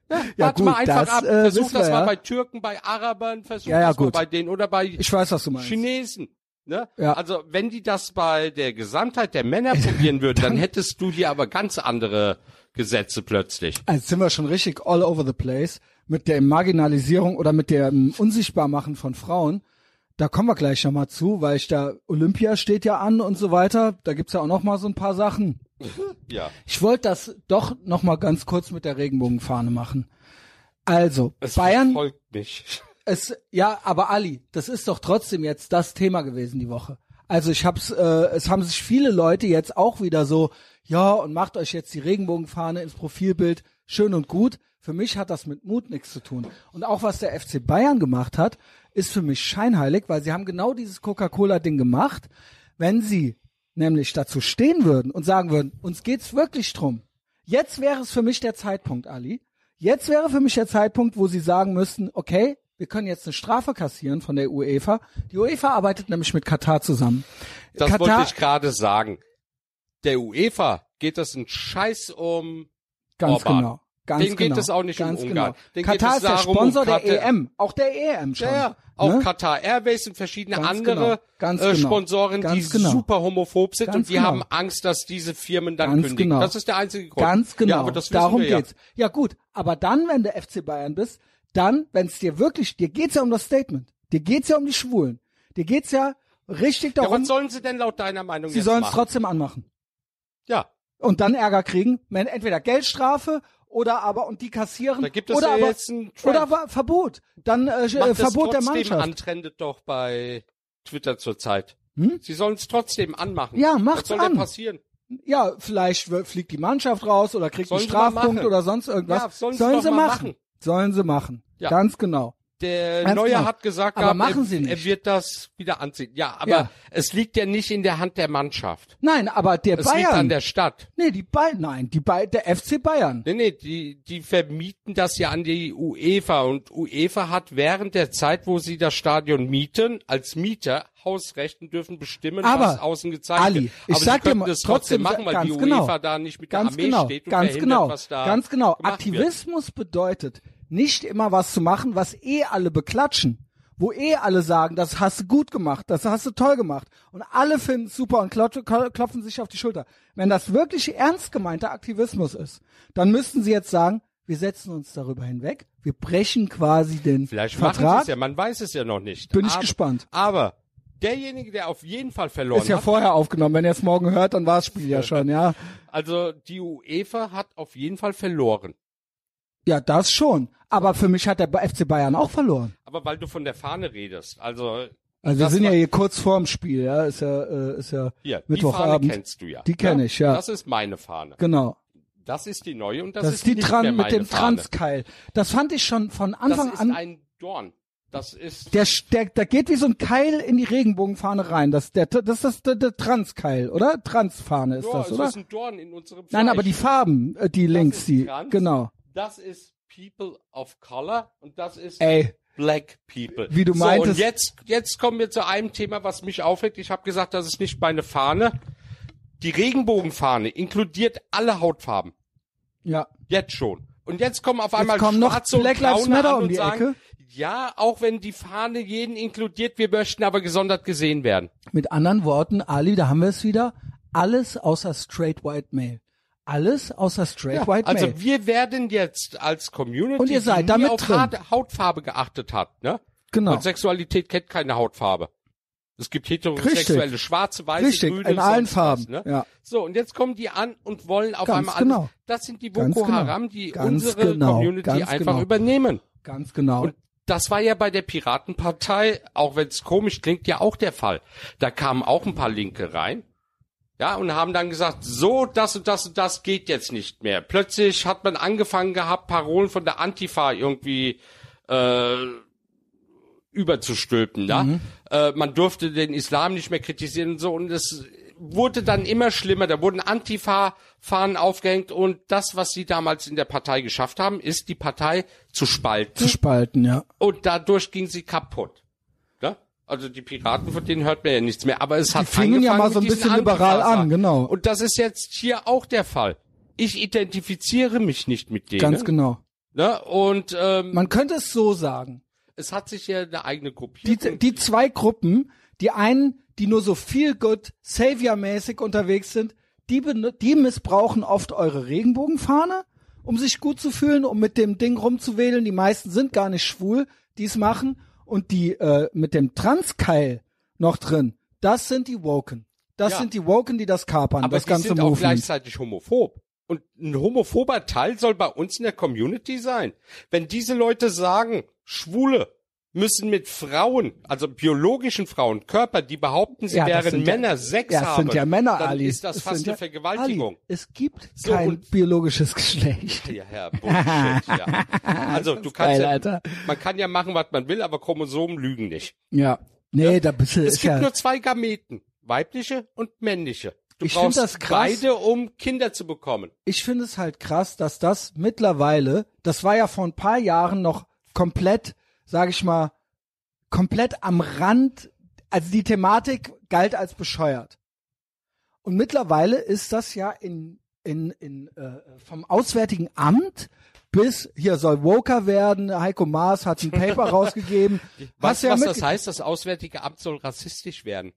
Ja, Ja, warte gut, mal einfach das, ab. äh, Versuch wissen das wir, mal ja. bei Türken, bei Arabern, versuch Ja, das mal bei denen oder bei Ich weiß. Chinesen. Ne? Ja. Also wenn die das bei der Gesamtheit der Männer probieren würden, dann hättest du hier aber ganz andere Gesetze plötzlich. Also sind wir schon richtig all over the place mit der Marginalisierung oder mit dem Unsichtbarmachen von Frauen. Da kommen wir gleich nochmal zu, weil ich da Olympia steht ja an und so weiter. Da gibt's ja auch noch mal so ein paar Sachen. Ja. Ich wollte das doch noch mal ganz kurz mit der Regenbogenfahne machen. Also Es Bayern, verfolgt mich. Es ja, aber Ali, das ist doch trotzdem jetzt das Thema gewesen die Woche. Also ich hab's, äh, es haben sich viele Leute jetzt auch wieder so, ja und macht euch jetzt die Regenbogenfahne ins Profilbild, schön und gut. Für mich hat das mit Mut nichts zu tun. Und auch was der FC Bayern gemacht hat, ist für mich scheinheilig, weil sie haben genau dieses Coca-Cola-Ding gemacht. Wenn sie nämlich dazu stehen würden und sagen würden, uns geht's wirklich drum. Jetzt wäre es für mich der Zeitpunkt, Ali. Jetzt wäre für mich der Zeitpunkt, wo sie sagen müssten, okay, wir können jetzt eine Strafe kassieren von der UEFA. Die UEFA arbeitet nämlich mit Katar zusammen. Das Katar, wollte ich gerade sagen. Der UEFA geht es ein Scheiß um ganz Orban. genau. Ganz geht genau, es auch nicht um ganz Ungarn. Genau. Geht Katar ist der darum, um Sponsor der Katar- EM, auch der EM schon. Ja, ja. Auch ne? Qatar Airways und verschiedene Ganz andere genau, ganz äh, genau, Sponsoren, die genau. super homophob sind und die genau. haben Angst, dass diese Firmen dann Ganz kündigen. genau. Das ist der einzige Grund. Ganz genau. Ja, aber das Darum wir ja. geht's. Ja gut, aber dann, wenn du FC Bayern bist, dann, wenn es dir wirklich, dir geht's ja um das Statement. Dir geht's ja um die Schwulen. Dir geht's ja richtig Ja, darum, was sollen sie denn laut deiner Meinung sie sollen es trotzdem anmachen. Ja, Und dann Ärger kriegen, wenn entweder Geldstrafe oder aber und die kassieren da gibt es oder ja aber jetzt einen Trend. oder aber Verbot. Dann äh, Macht das Verbot der Mannschaft. an, trendet doch bei Twitter zurzeit. Hm? Sie sollen es trotzdem anmachen. Ja, macht's Was soll an. denn passieren? Ja, vielleicht fliegt die Mannschaft raus oder kriegt Sollen einen Strafpunkt oder sonst irgendwas. Ja, sollen sie machen. machen. Sollen sie machen. Ja. Ganz genau. Der Ganz Neue genau. hat gesagt, Aber gehabt, machen er, sie nicht. er wird das wieder anziehen. Ja, aber Ja. es liegt ja nicht in der Hand der Mannschaft. Nein, aber der Es liegt an Bayern. der Stadt. nee, die Bayern, nein, die Bay der FC Bayern. Nee, nee, die, die vermieten das ja an die UEFA und UEFA hat während der Zeit, wo sie das Stadion mieten, als Mieter Hausrecht und dürfen bestimmen, Aber, was außen gezeigt Ali, wird. ich Aber sag sie dir mal, das trotzdem machen, weil ganz die genau. UEFA da nicht mit Ganz der Armee genau, steht und ganz genau, was da ganz genau. gemacht wird. Aktivismus bedeutet, nicht immer was zu machen, was eh alle beklatschen. Wo eh alle sagen, das hast du gut gemacht, das hast du toll gemacht. Und alle finden es super und klopfen, sich auf die Schulter. Wenn das wirklich ernst gemeinter Aktivismus ist, dann müssten sie jetzt sagen, wir setzen uns darüber hinweg, wir brechen quasi den Vielleicht machen sie Vertrag. es ja, man weiß es ja noch nicht. Bin ich aber, gespannt. Aber derjenige, der auf jeden Fall verloren Ist ja hat, vorher aufgenommen. Wenn ihr es morgen hört, dann war das Spiel ja schon, ja. also die UEFA hat auf jeden Fall verloren. Ja, das schon. Aber für mich hat der FC Bayern auch verloren. Aber weil du von der Fahne redest, also Also wir Das sind ja hier kurz vorm Spiel, ja, ist ja, äh, ist ja hier, die Fahne Mittwochabend. kennst du ja. Die kenn ich, ja. Das ist meine Fahne. Genau. Das ist die neue und das, Das, ist die nicht Tran mehr mit meine dem Fahne. Transkeil. Das fand ich schon von Das Anfang ist an. ein Dorn. Das ist Der, der, der geht wie so ein Keil in die Regenbogenfahne rein. Das, der, das ist der, der Transkeil, oder? Transfahne ist ja, das, oder? ist ein Dorn in unserem Nein, Fleisch. aber die Farben, äh, die links, die, Trans. genau. Das ist People of Color und das ist Ey, Black People. Wie du so, meintest- Und jetzt, jetzt kommen wir zu einem Thema, was mich aufregt. Ich habe gesagt, das ist nicht meine Fahne. Die Regenbogenfahne inkludiert alle Hautfarben. ja. Jetzt schon. Und jetzt kommen auf einmal kommen noch Schwarze und Black Lives Matter um und die sagen, Ecke. ja, auch wenn die Fahne jeden inkludiert, wir möchten aber gesondert gesehen werden. Mit anderen Worten, Ali, da haben wir es wieder. Alles außer straight white male. Alles außer straight white also male. wir werden jetzt als Community, Und ihr seid damit auf drin. Haut- Hautfarbe geachtet hat, ne? Genau. Und Sexualität kennt keine Hautfarbe. Es gibt heterosexuelle, schwarze, weiße, Richtig, grüne, in allen Farben, Was, ne? ja. So, und jetzt kommen die an und wollen auf Ganz einmal genau. alles. Das sind die Boko genau. Haram, die Ganz unsere genau. Community Ganz einfach genau. übernehmen. Ganz genau. Und das war ja bei der Piratenpartei, auch wenn es komisch klingt, ja auch der Fall. Da kamen auch ein paar Linke rein. Ja, und haben dann gesagt, so, das und das und das geht jetzt nicht mehr. Plötzlich hat man angefangen gehabt, Parolen von der Antifa irgendwie äh, überzustülpen. Ja? Äh, man durfte den Islam nicht mehr kritisieren und so. Und es wurde dann immer schlimmer. Da wurden Antifa-Fahnen aufgehängt. Und das, was sie damals in der Partei geschafft haben, ist, die Partei zu spalten. zu spalten, ja. Und dadurch ging sie kaputt. Also die Piraten, von denen hört man ja nichts mehr. Aber es hat fingen ja mal so ein bisschen liberal an, genau. Und das ist jetzt hier auch der Fall. Ich identifiziere mich nicht mit denen. Ganz genau. Ne? Und ähm, Man könnte es so sagen. es hat sich ja eine eigene Die, Gruppierung. die zwei Gruppen, die einen, die nur so viel good, Savior-mäßig unterwegs sind, die, die missbrauchen oft eure Regenbogenfahne, um sich gut zu fühlen, um mit dem Ding rumzuwedeln. Die meisten sind gar nicht schwul, die es machen. Und die äh, mit dem Transkeil noch drin, das sind die Woken. Das Ja. sind die Woken, die das kapern, aber das die ganze sind auch Movement. gleichzeitig homophob. Und ein homophober Teil soll bei uns in der Community sein. Wenn diese Leute sagen, Schwule müssen mit Frauen, also biologischen Frauen, Körper, die behaupten, sie Ja, das wären sind ja- Männer, Sex ja, haben, sind ja Männer, dann Ali. ist das Es fast eine ja- Vergewaltigung. Ali, es gibt So, kein biologisches Geschlecht. Ja, Herr Bullshit, ja. Also du kannst geil, ja, man kann ja machen, was man will, aber Chromosomen lügen nicht. Ja. Nee, da bist du, Es gibt nur zwei Gameten, weibliche und männliche. Du Ich brauchst das krass. beide, um Kinder zu bekommen. ich finde es halt krass, dass das mittlerweile, das war ja vor ein paar Jahren noch komplett, sag ich mal, komplett am Rand, also die Thematik galt als bescheuert. Und mittlerweile ist das ja in, in, in äh, vom Auswärtigen Amt bis hier soll Woker werden, Heiko Maas hat ein Paper rausgegeben. Weißt du, ja was das heißt? Das Auswärtige Amt soll rassistisch werden.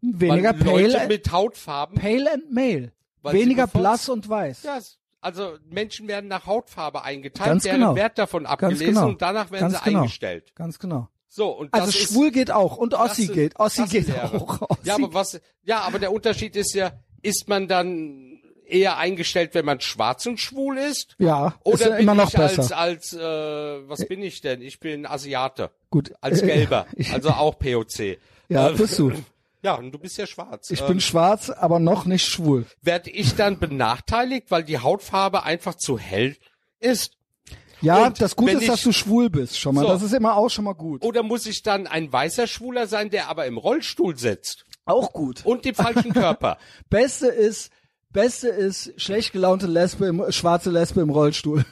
Weniger Weil Leute pale, mit Hautfarben. pale and male. Weniger blass und weiß. Ja, also Menschen werden nach Hautfarbe eingeteilt, Ganz deren genau. Wert davon abgelesen genau. und danach werden Ganz sie genau. eingestellt. Ganz genau. So, und Also das ist, schwul geht auch und Ossi das- geht. Ossi geht auch. Ossi. Ja, aber was, ja, aber der Unterschied ist ja, ist man dann eher eingestellt, wenn man schwarz und schwul ist? ja, Oder ist ja bin immer noch ich als, besser. als, äh, was bin ich denn? Ich bin Asiate. Gut. Als Gelber. Also auch POC. ja, Äh, bist du. Ja, und du bist ja schwarz. Ich Ähm, bin schwarz, aber noch nicht schwul. Werd ich dann benachteiligt, weil die Hautfarbe einfach zu hell ist? Ja, Und das Gute ist, dass ich- du schwul bist schon mal. So. Das ist immer auch schon mal gut. Oder muss ich dann ein weißer Schwuler sein, der aber im Rollstuhl sitzt Auch gut. und den falschen Körper? Beste ist, Beste ist schlecht gelaunte Lesbe, im, schwarze Lesbe im Rollstuhl.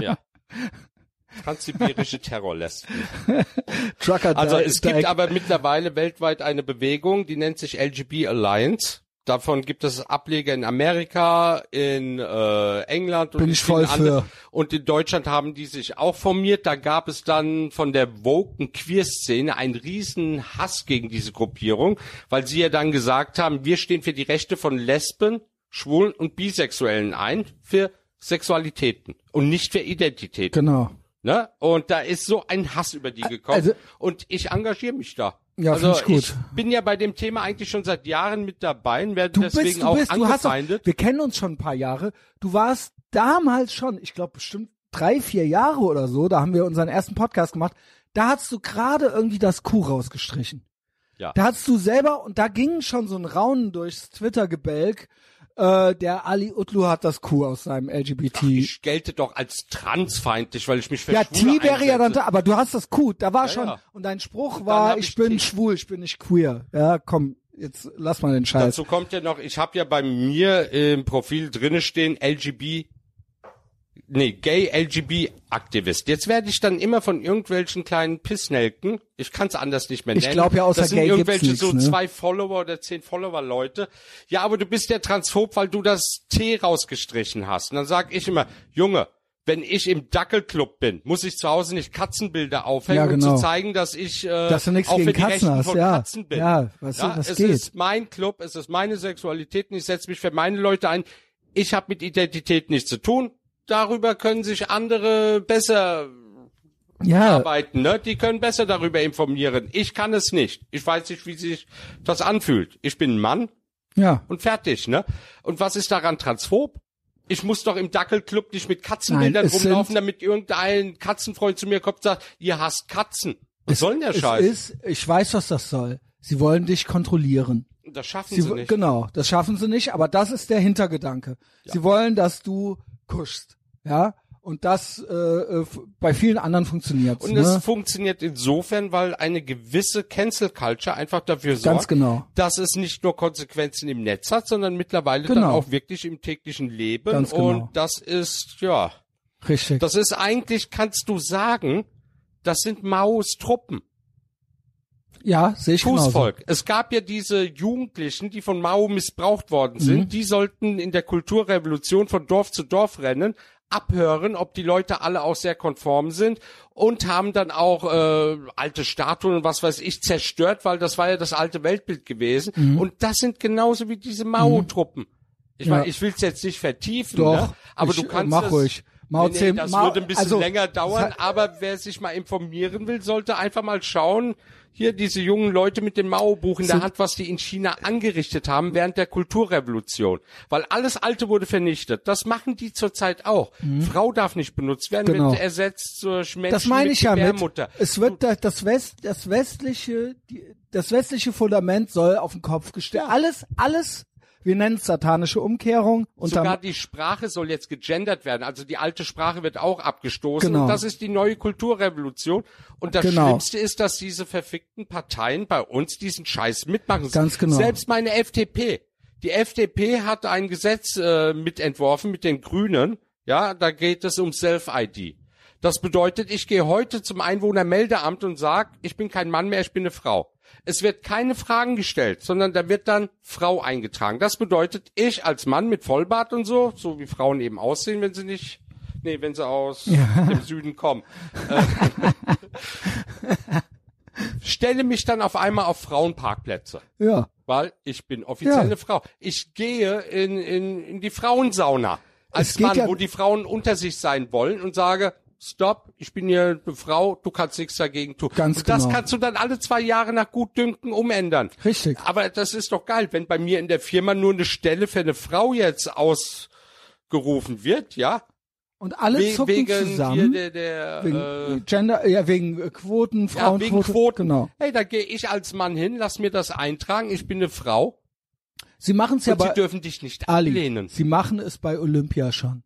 ja. Transsibirische Terrorlesben. Trucker Also es gibt aber mittlerweile weltweit eine Bewegung, die nennt sich LGB Alliance. Davon gibt es Ableger in Amerika, in äh, England und Bin in ich voll für. Und in Deutschland haben die sich auch formiert. Da gab es dann von der woken Queer-Szene einen riesen Hass gegen diese Gruppierung, weil sie ja dann gesagt haben, wir stehen für die Rechte von Lesben, Schwulen und Bisexuellen ein, für Sexualitäten und nicht für Identitäten. Genau. Ne? Und da ist so ein Hass über die gekommen. Also- und ich engagiere mich da. Ja, also ich gut. bin ja bei dem Thema eigentlich schon seit Jahren mit dabei und werde Du deswegen bist, du auch bist, du hast doch, angefeindet. wir kennen uns schon ein paar Jahre. Du warst damals schon, ich glaube bestimmt drei, vier Jahre oder so, da haben wir unseren ersten Podcast gemacht. Da hast du gerade irgendwie das Kuh rausgestrichen. Ja. Da hast du selber, und da ging schon so ein Raunen durchs Twitter-Gebälk, äh, der Ali Utlu hat das Q aus seinem LGBT. Ich gelte doch als transfeindlich, weil ich mich für ja, T wäre ja dann da, aber du hast das Q, da war schon, ja. und dein Spruch dann war, ich ich bin schwul, ich bin nicht queer. Ja, komm, jetzt lass mal den Scheiß. Dazu kommt ja noch, ich habe ja bei mir im Profil drinne stehen LGB, nee, Gay LGB Aktivist. Jetzt werde ich dann immer von irgendwelchen kleinen Pissnelken, ich kann es anders nicht mehr Ich nennen. glaub ja, außer das sind Gay irgendwelche nix, so ne? zwei Follower oder zehn Follower Leute. Ja, aber du bist ja transphob, weil du das T rausgestrichen hast. Und dann sag ich immer, Junge, wenn ich im Dackelclub bin, muss ich zu Hause nicht Katzenbilder aufhängen, Ja, genau. um zu zeigen, dass ich äh, Dass du nichts auch gegen für die Katzen Rechten hast, von ja. Katzen bin. Ja, weißt du, das es geht. ist mein Club, es ist meine Sexualität und ich setze mich für meine Leute ein. Ich habe mit Identität nichts zu tun. Darüber können sich andere besser ja, arbeiten, ne? Die können besser darüber informieren. Ich kann es nicht. Ich weiß nicht, wie sich das anfühlt. Ich bin ein Mann ja. und fertig, ne? Und was ist daran transphob? Ich muss doch im Dackelclub nicht mit Katzenbildern Nein, rumlaufen, damit irgendein Katzenfreund zu mir kommt und sagt, ihr hasst Katzen. Was soll denn der Es Scheiß? ist, ich weiß, was das soll. Sie wollen dich kontrollieren. das schaffen Sie, sie, nicht. Genau, das schaffen sie nicht, aber das ist der Hintergedanke. Sie wollen, dass du kuschst, ja, und das äh, äh, bei vielen anderen funktioniert. Und ne? es funktioniert insofern, weil eine gewisse Cancel Culture einfach dafür sorgt, Ganz genau. dass es nicht nur Konsequenzen im Netz hat, sondern mittlerweile dann Genau. auch wirklich im täglichen Leben. Ganz genau. Und das ist, ja, Richtig. das ist eigentlich, kannst du sagen, das sind Maos Truppen. ja, sehe ich genauso. Fußvolk. Es gab ja diese Jugendlichen, die von Mao missbraucht worden sind. Mhm. Die sollten in der Kulturrevolution von Dorf zu Dorf rennen, abhören, ob die Leute alle auch sehr konform sind und haben dann auch äh, alte Statuen und was weiß ich zerstört, weil das war ja das alte Weltbild gewesen. Mhm. Und das sind genauso wie diese Mao-Truppen. Ich Ja. meine, ich will es jetzt nicht vertiefen, Doch, ne? aber ich, du kannst mach es, ruhig. Mao Nee, nee, das Mao- würde ein bisschen also, länger dauern, aber wer sich mal informieren will, sollte einfach mal schauen, hier diese jungen Leute mit dem Mao-Buch in der So- Hand, was die in China angerichtet haben während der Kulturrevolution. Weil alles Alte wurde vernichtet. Das machen die zurzeit auch. Frau darf nicht benutzt werden, Mhm. Genau. wird ersetzt durch Menschen Das meine ich ja mit. Es wird da- das West, das westliche, die, das westliche Fundament soll auf den Kopf gestellt. Alles, alles, wir nennen es satanische Umkehrung und Sogar die Sprache soll jetzt gegendert werden. Also die alte Sprache wird auch abgestoßen. Genau. Und das ist die neue Kulturrevolution. Und das Genau. Schlimmste ist, dass diese verfickten Parteien bei uns diesen Scheiß mitmachen. Ganz genau. Selbst meine FDP. Die FDP hat ein Gesetz äh, mitentworfen mit den Grünen. Ja, da geht es um Self-ID. Das bedeutet, ich gehe heute zum Einwohnermeldeamt und sag, ich bin kein Mann mehr, ich bin eine Frau. Es wird keine Fragen gestellt, sondern da wird dann Frau eingetragen. Das bedeutet, ich als Mann mit Vollbart und so, so wie Frauen eben aussehen, wenn sie nicht, nee, wenn sie aus dem Süden kommen, äh, stelle mich dann auf einmal auf Frauenparkplätze ja, weil ich bin offiziell Ja. eine Frau. Ich gehe in, in, in die Frauensauna als Mann, ja- wo die Frauen unter sich sein wollen und sage, stopp, ich bin hier eine Frau, du kannst nichts dagegen tun. Ganz und das genau. kannst du dann alle zwei Jahre nach Gutdünken umändern. Richtig. Aber das ist doch geil, wenn bei mir in der Firma nur eine Stelle für eine Frau jetzt ausgerufen wird, ja? und alle We zucken wegen zusammen. der, der wegen äh, Gender, ja, wegen äh, Quoten, ja, Frauenquote. wegen Quoten. Genau. Hey, da gehe ich als Mann hin, lass mir das eintragen, ich bin eine Frau Sie machen es ja und sie bei, dürfen dich nicht Ali, ablehnen. Sie machen es bei Olympia schon.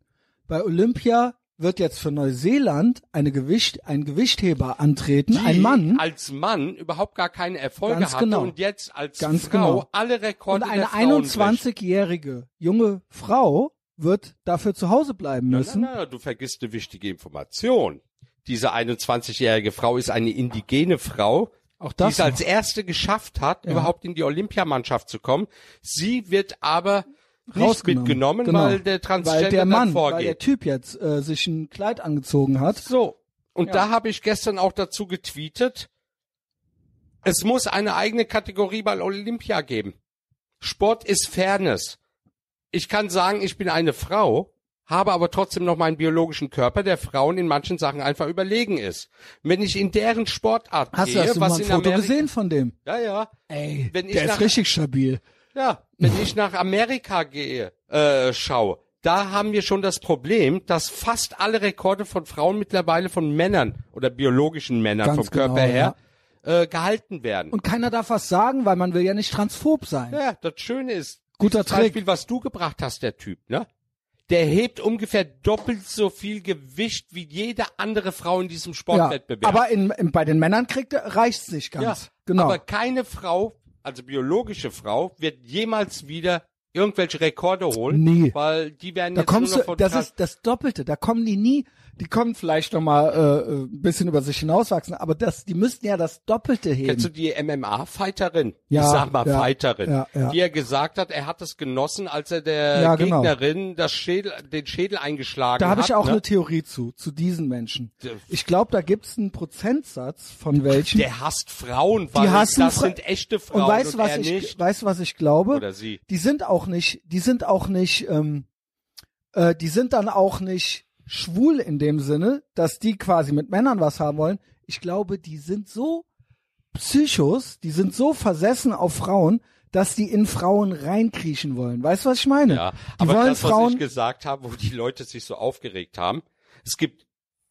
Bei Olympia wird jetzt für Neuseeland eine Gewicht, ein Gewichtheber antreten, die ein Mann als Mann überhaupt gar keine Erfolge Ganz hatte genau. und jetzt als Ganz Frau genau. alle und Rekorde eine Frauen bricht. 21-jährige junge Frau wird dafür zu Hause bleiben müssen. nein, nein, du vergisst eine wichtige Information. Diese 21-jährige Frau ist eine indigene Frau, Auch die das es als erste geschafft hat, überhaupt in die Olympiamannschaft zu kommen. Sie wird aber nicht mitgenommen, Genau. weil der Transgender weil der Mann, weil vorgeht. der Typ jetzt äh, sich ein Kleid angezogen hat. So. Und Ja. da habe ich gestern auch dazu getweetet, es muss eine eigene Kategorie bei Olympia geben. Sport ist Fairness. Ich kann sagen, ich bin eine Frau, habe aber trotzdem noch meinen biologischen Körper, der Frauen in manchen Sachen einfach überlegen ist. Wenn ich in deren Sportart Hast du gehe, das du was mal ein in Foto Amerika, gesehen von dem? Ja, ja. Ey, Wenn der nach- ist richtig stabil. Ja, wenn ich nach Amerika gehe, äh, schaue, da haben wir schon das Problem, dass fast alle Rekorde von Frauen mittlerweile von Männern oder biologischen Männern Ganz vom Körper genau, her äh, gehalten werden. Und keiner darf was sagen, weil man will ja nicht transphob sein. ja, das Schöne ist, Guter Das Trick. Beispiel, was du gebracht hast, der Typ, ne? Der hebt ungefähr doppelt so viel Gewicht wie jede andere Frau in diesem Ja, Sportwettbewerb. aber in, in, bei den Männern kriegt er, reicht's nicht ganz. ja, genau. aber keine Frau, also biologische Frau, wird jemals wieder irgendwelche Rekorde holen, Nie. weil die werden da jetzt kommst nur noch du, von das Tra- ist das Doppelte. Da kommen die nie. Die kommen vielleicht noch mal äh, äh, ein bisschen über sich hinauswachsen, aber das, die müssten ja das Doppelte heben. Kennst du die MMA-Fighterin? Ja, ich sag mal ja, Fighterin, ja, ja. die er gesagt hat, er hat es genossen, als er der Ja, genau. Gegnerin das Schädel, den Schädel eingeschlagen Da hat. habe ich auch ne? eine Theorie zu, zu diesen Menschen. Ich glaube, da gibt's einen Prozentsatz von welchen. Der hasst Frauen, weil die hassen das Fra- sind echte Frauen und weißt du, was ich, nicht. weißt du, was ich glaube? Oder sie. Die sind auch nicht, die sind auch nicht, ähm, äh, die sind dann auch nicht schwul in dem Sinne, dass die quasi mit Männern was haben wollen. Ich glaube, die sind so Psychos, die sind so versessen auf Frauen, dass die in Frauen reinkriechen wollen. Weißt du, was ich meine? Ja, die aber wollen das, was Frauen. ich gesagt habe, wo die Leute sich so aufgeregt haben, es gibt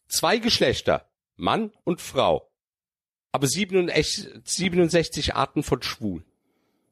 zwei Geschlechter, Mann und Frau, aber 67, 67 Arten von Schwul.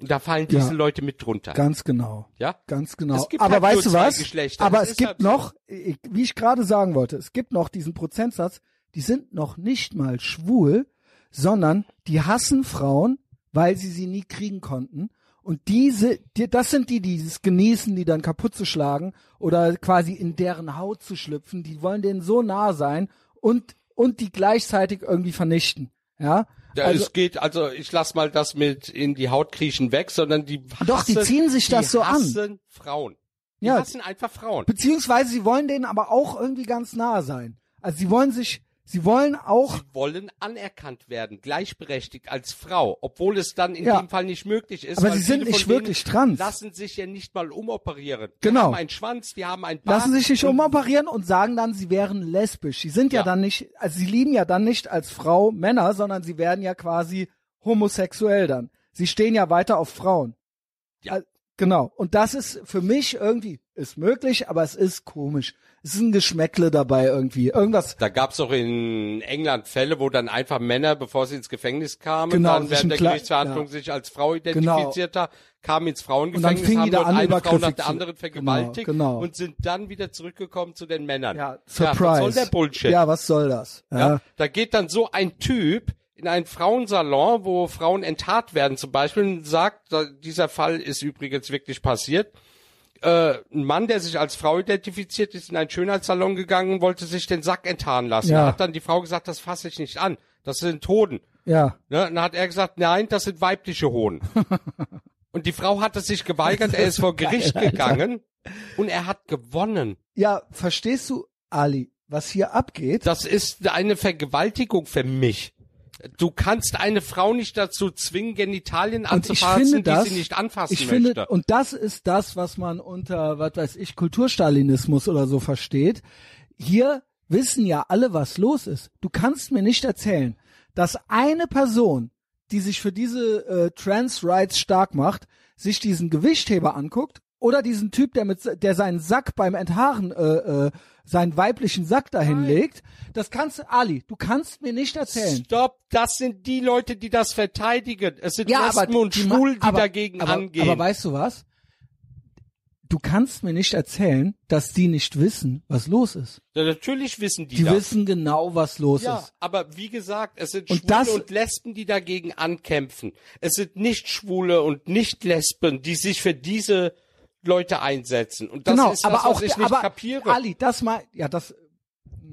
Und da fallen diese Ja. Leute mit drunter. Ganz genau. ja? Ganz genau. Es gibt aber halt weißt du was? Aber Das es gibt halt noch, wie ich gerade sagen wollte, es gibt noch diesen Prozentsatz, die sind noch nicht mal schwul, sondern die hassen Frauen, weil sie sie nie kriegen konnten. Und diese, die, das sind die, die es genießen, die dann kaputt zu schlagen oder quasi in deren Haut zu schlüpfen. Die wollen denen so nah sein und, und die gleichzeitig irgendwie vernichten. Ja. Ja, Also, es geht, also ich lass mal das mit in die Haut kriechen weg, sondern die Doch, die hassen- ziehen sich das die so an. hassen Frauen. Die Ja. hassen einfach Frauen. beziehungsweise sie wollen denen aber auch irgendwie ganz nah sein. Also sie wollen sich, sie wollen auch Sie wollen anerkannt werden, gleichberechtigt als Frau, obwohl es dann in Ja. dem Fall nicht möglich ist. Aber weil sie sind nicht wirklich trans. Lassen sich ja nicht mal umoperieren. Genau. Die haben einen Schwanz, die haben ein Bart. lassen sich nicht umoperieren und sagen dann, sie wären lesbisch. Sie sind ja, Ja. dann nicht, also sie lieben ja dann nicht als Frau Männer, sondern sie werden ja quasi homosexuell dann. Sie stehen ja weiter auf Frauen. Ja. Al- Genau. Und das ist für mich irgendwie, ist möglich, aber es ist komisch. Es ist ein Geschmäckle dabei irgendwie. Irgendwas, Da gab's doch in England Fälle, wo dann einfach Männer, bevor sie ins Gefängnis kamen, Genau, dann während der Gerichtsverhandlung ja. sich als Frau identifiziert haben, kamen ins Frauengefängnis, fingen die haben dort an, eine Frau nach der anderen vergewaltigt Genau, genau. und sind dann wieder zurückgekommen zu den Männern. ja, was Surprise. soll der Bullshit? Ja, was soll das? Ja. Ja, da geht dann so ein Typ in einen Frauensalon, wo Frauen enttarnt werden zum Beispiel, sagt, dieser Fall ist übrigens wirklich passiert. Äh, ein Mann, der sich als Frau identifiziert, ist in einen Schönheitssalon gegangen und wollte sich den Sack enttarnen lassen. Ja. Da hat dann die Frau gesagt, das fasse ich nicht an. Das sind Hoden. ja. Ne? Und dann hat er gesagt, nein, das sind weibliche Hoden. und die Frau hatte sich geweigert, er ist vor Gericht gegangen und er hat gewonnen. Ja, verstehst du, Ali, was hier abgeht? Das ist eine Vergewaltigung für mich. Du kannst eine Frau nicht dazu zwingen, Genitalien Und anzufassen, finde das, die sie nicht anfassen ich finde, möchte. und das ist das, was man unter, was weiß ich, Kulturstalinismus oder so versteht. Hier wissen ja alle, was los ist. Du kannst mir nicht erzählen, dass eine Person, die sich für diese äh, Trans Rights stark macht, sich diesen Gewichtheber anguckt oder diesen Typ, der mit, der seinen Sack beim Enthaaren, äh, äh, seinen weiblichen Sack dahin legt. Das kannst Ali, du kannst mir nicht erzählen. Stopp, das sind die Leute, die das verteidigen. Es sind Ja, Lesben und die Schwul, die aber, dagegen aber, angehen. Aber weißt du was? Du kannst mir nicht erzählen, dass die nicht wissen, was los ist. ja, natürlich wissen die, Die das. wissen genau, was los ja, ist. aber wie gesagt, es sind Und Schwule das- und Lesben, die dagegen ankämpfen. Es sind nicht Schwule und nicht Lesben, die sich für diese Leute einsetzen. Und das genau, ist aber das, auch was ich nicht aber kapiere. Ali, das mal, ja, das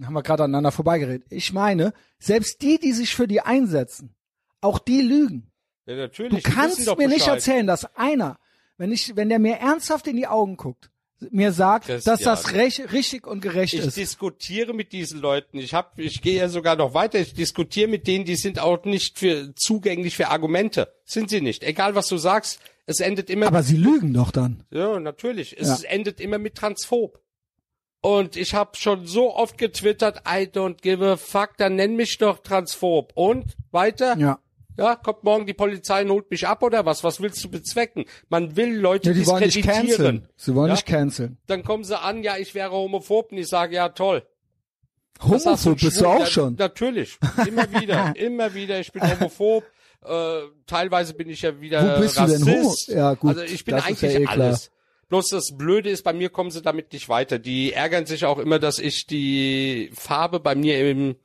haben wir gerade aneinander vorbeigeredet. Ich meine, selbst die, die sich für die einsetzen, auch die lügen. ja, Du natürlich. wissen kannst mir nicht erzählen, dass einer, wenn ich, wenn der mir ernsthaft in die Augen guckt, mir sagt, Das- dass ja. das recht, richtig und gerecht Ich ist. diskutiere mit diesen Leuten. Ich hab, ich gehe ja sogar noch weiter. Ich diskutiere mit denen, die sind auch nicht für zugänglich für Argumente. Sind sie nicht. Egal was du sagst, es endet immer. Aber sie lügen doch dann. ja, natürlich. Es Ja. endet immer mit Transphob. Und ich habe schon so oft getwittert, I don't give a fuck, dann nenn mich doch Transphob. Und weiter? Ja. Ja, kommt morgen die Polizei und holt mich ab oder was? Was willst du bezwecken? Man will Leute Ja, die wollen nicht diskreditieren. canceln. Sie wollen Ja? nicht canceln. Dann kommen sie an, ja, ich wäre homophob und ich sage, ja, toll. Homophob bist du auch ja, schon. Natürlich. Immer wieder. immer wieder. Ich bin homophob. Äh, teilweise bin ich ja wieder Wo bist du denn Rassist. homo? Ja, gut, also ich bin eigentlich ja eh alles. Bloß das Blöde ist, bei mir kommen sie damit nicht weiter. Die ärgern sich auch immer, dass ich die Farbe bei mir im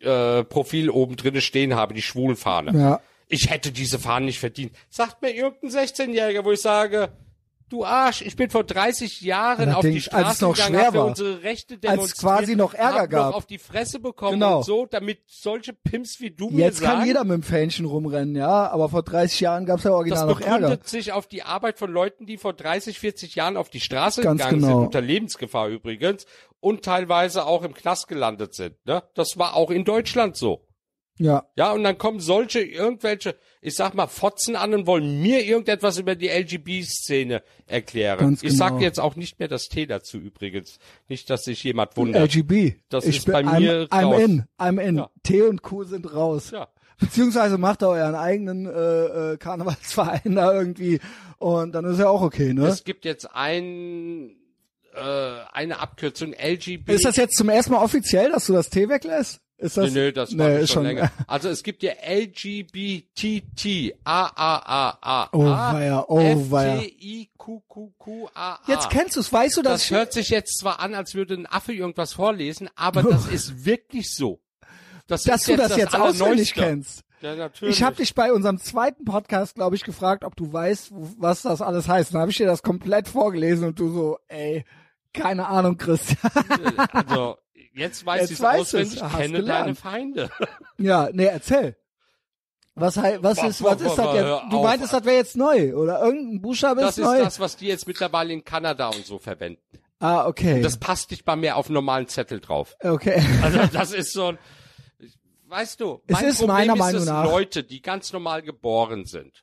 äh, Profil oben drinne stehen habe, die Schwulfahne. Ja. Ich hätte diese Fahne nicht verdient. Sagt mir irgendein 16-Jähriger, wo ich sage, du Arsch, ich bin vor 30 Jahren auf die Allerdings, als es Straße noch gegangen, schwer war. unsere Rechte Als quasi noch Ärger gab. Noch auf die Fresse bekommen Genau. und so, damit solche Pimps wie du mir Jetzt sagen, kann jeder mit dem Fähnchen rumrennen, ja, aber vor 30 Jahren gab's ja das original noch begründet Ärger. sich auf die Arbeit von Leuten, die vor 30, 40 Jahren auf die Straße Ganz gegangen genau. sind, unter Lebensgefahr übrigens, und teilweise auch im Knast gelandet sind. Ne? Das war auch in Deutschland so. Ja. Ja, und dann kommen solche, irgendwelche, ich sag mal, Fotzen an und wollen mir irgendetwas über die LGB-Szene erklären. Ganz Ich sag genau. jetzt auch nicht mehr das T dazu übrigens. Nicht, dass sich jemand wundert. LGB. Das ich ist bin, bei mir I'm, I'm raus. in, I'm in. Ja. T und Q sind raus. Ja. Beziehungsweise macht ihr euren eigenen äh, äh, Karnevalsverein da irgendwie und dann ist ja auch okay, ne? Es gibt jetzt ein, äh, eine Abkürzung LGB. Ist das jetzt zum ersten Mal offiziell, dass du das T weglässt? Ist das? Nö, nö, das Nee, war ist schon länger. Also es gibt ja LGBTT, A, A, A, A, Oh, A, weia, oh, weia. I, Q, Q, Q, A, A. Jetzt kennst du es, weißt du, dass Das hört sich jetzt zwar an, als würde ein Affe irgendwas vorlesen, aber das ist wirklich so. Das dass ist du das jetzt auswendig kennst. Ja, natürlich. Ich habe dich bei unserem zweiten Podcast, glaube ich, gefragt, ob du weißt, was das alles heißt. Dann habe ich dir das komplett vorgelesen und du so, ey, keine Ahnung, Christian. also, jetzt weiß ich es auswendig, du's, hast kenne gelernt. deine Feinde. ja, nee, erzähl. Was, was ist, was ist das jetzt? Du meintest, das wäre jetzt neu, oder? Irgendein Buchstabe Das ist ist neu. das, was die jetzt mittlerweile in Kanada und so verwenden. ah, okay. Das passt nicht mal mehr auf normalen Zettel drauf. okay. Also das ist so ein, weißt du, Es mein ist Problem meiner ist, Meinung dass nach- Leute, die ganz normal geboren sind,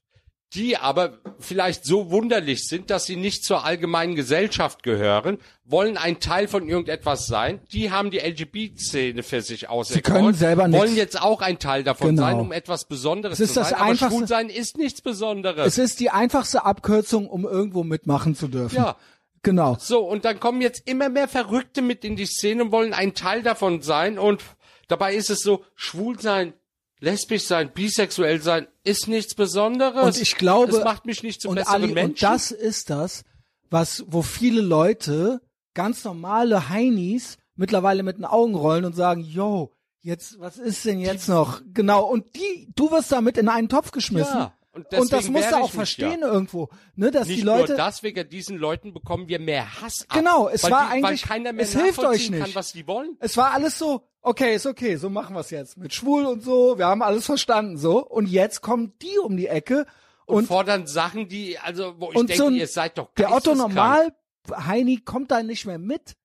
die aber vielleicht so wunderlich sind, dass sie nicht zur allgemeinen Gesellschaft gehören, wollen ein Teil von irgendetwas sein, die haben die LGBT-Szene für sich auserkoren, können selber wollen nichts. jetzt auch ein Teil davon Genau. sein, um etwas Besonderes Es ist zu das sein, aber einfachste- schwul sein ist nichts Besonderes. Es ist die einfachste Abkürzung, um irgendwo mitmachen zu dürfen. ja. Genau. So, und dann kommen jetzt immer mehr Verrückte mit in die Szene und wollen ein Teil davon sein. Und dabei ist es so, schwul sein, lesbisch sein, bisexuell sein, ist nichts Besonderes. Und ich glaube, es macht mich nicht zum und besseren Ali, Menschen. und das ist das, was, wo viele Leute, ganz normale Heinis, mittlerweile mit den Augen rollen und sagen, yo, jetzt, was ist denn jetzt noch? Genau. Und die, du wirst damit in einen Topf geschmissen. Ja, und und das musst du auch verstehen ja. irgendwo, ne, dass nicht die Leute, nur das, wegen diesen Leuten bekommen wir mehr Hass ab. Genau, es war die, eigentlich- weil keiner mehr es hilft euch nicht. kann, was die wollen. es war alles so, okay, ist okay, so machen wir's jetzt. Mit schwul und so, wir haben alles verstanden, so. Und jetzt kommen die um die Ecke Und, und, fordern Sachen, die, also, wo ich und denke, so ein, ihr seid doch der Otto. Normal Heini kommt da nicht mehr mit.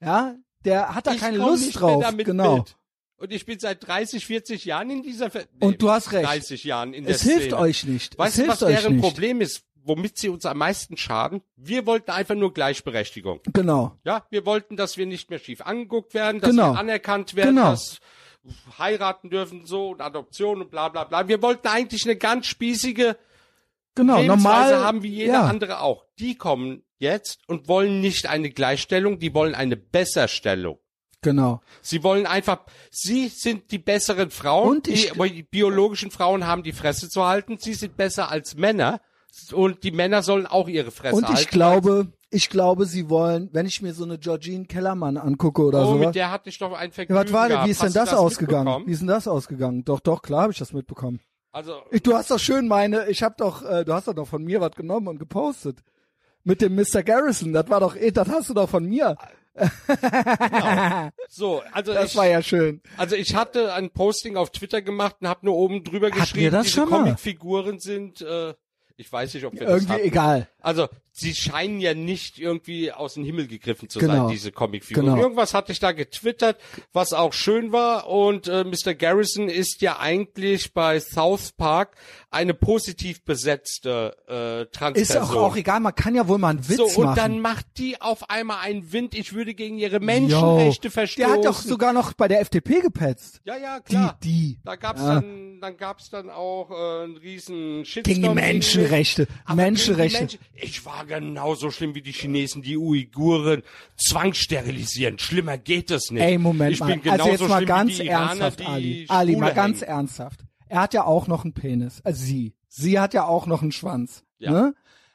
Ja, der hat da ich keine Lust drauf. Genau. Mit. Und ich bin seit 30, 40 Jahren in dieser Ver Und du hast recht. 30 Jahren in der Es hilft euch nicht. Weißt es du, was deren. Problem ist, womit sie uns am meisten schaden? Wir wollten einfach nur Gleichberechtigung. Genau. Ja, wir wollten, dass wir nicht mehr schief angeguckt werden, dass Genau. wir anerkannt werden, Genau. dass heiraten dürfen so und Adoption und bla bla bla. Wir wollten eigentlich eine ganz spießige Genau, Lebensweise normal haben wie jeder ja, andere auch. Die kommen jetzt und wollen nicht eine Gleichstellung, die wollen eine Besserstellung. Genau. Sie wollen einfach, sie sind die besseren Frauen. Und ich- die, die biologischen Frauen haben die Fresse zu halten. Sie sind besser als Männer. Und die Männer sollen auch ihre Fresse Und halten. ich glaube, ich glaube, sie wollen, wenn ich mir so eine Georgine Kellermann angucke oder oh, so. mit der hatte ich doch ein Ja, Vergnügen was war denn? Wie ist denn du das, ausgegangen? Wie ist denn das ausgegangen? Doch, doch, klar habe ich das mitbekommen. Also, Ich, du hast doch schön meine, ich hab doch, äh, du hast doch noch von mir was genommen und gepostet. Mit dem Mr. Garrison, das war doch, eh, das hast du doch von mir. so, also Das ich, war ja schön. also ich hatte ein Posting auf Twitter gemacht und habe nur oben drüber wir geschrieben, das diese mal? Comicfiguren sind, äh, ich weiß nicht, ob wir das Irgendwie hatten. egal. Also, sie scheinen ja nicht irgendwie aus dem Himmel gegriffen zu Genau. sein, diese Comicfiguren. Genau. Irgendwas hatte ich da getwittert, was auch schön war. Und äh, Mr. Garrison ist ja eigentlich bei South Park eine positiv besetzte äh, Ist Transperson. auch, auch egal, man kann ja wohl mal einen Witz so, und machen. dann macht die auf einmal einen Wind, ich würde gegen ihre Menschenrechte Yo, verstoßen. Der hat doch sogar noch bei der FDP gepetzt. ja, ja, klar. Die, die. Da gab's Ja. dann, dann gab's dann auch äh, einen riesen Shitstorm. Gegen die Menschenrechte. Menschenrechte. Menschen- Ich war genauso schlimm wie die Chinesen, die Uiguren zwangssterilisieren. Schlimmer geht es nicht. Ey, Moment ich mal. Bin also jetzt mal ganz Iraner, ernsthaft, Ali. Ali, mal ganz hängen. ernsthaft. er hat ja auch noch einen Penis. Also sie. Sie hat ja auch noch einen Schwanz. Ja. Ne?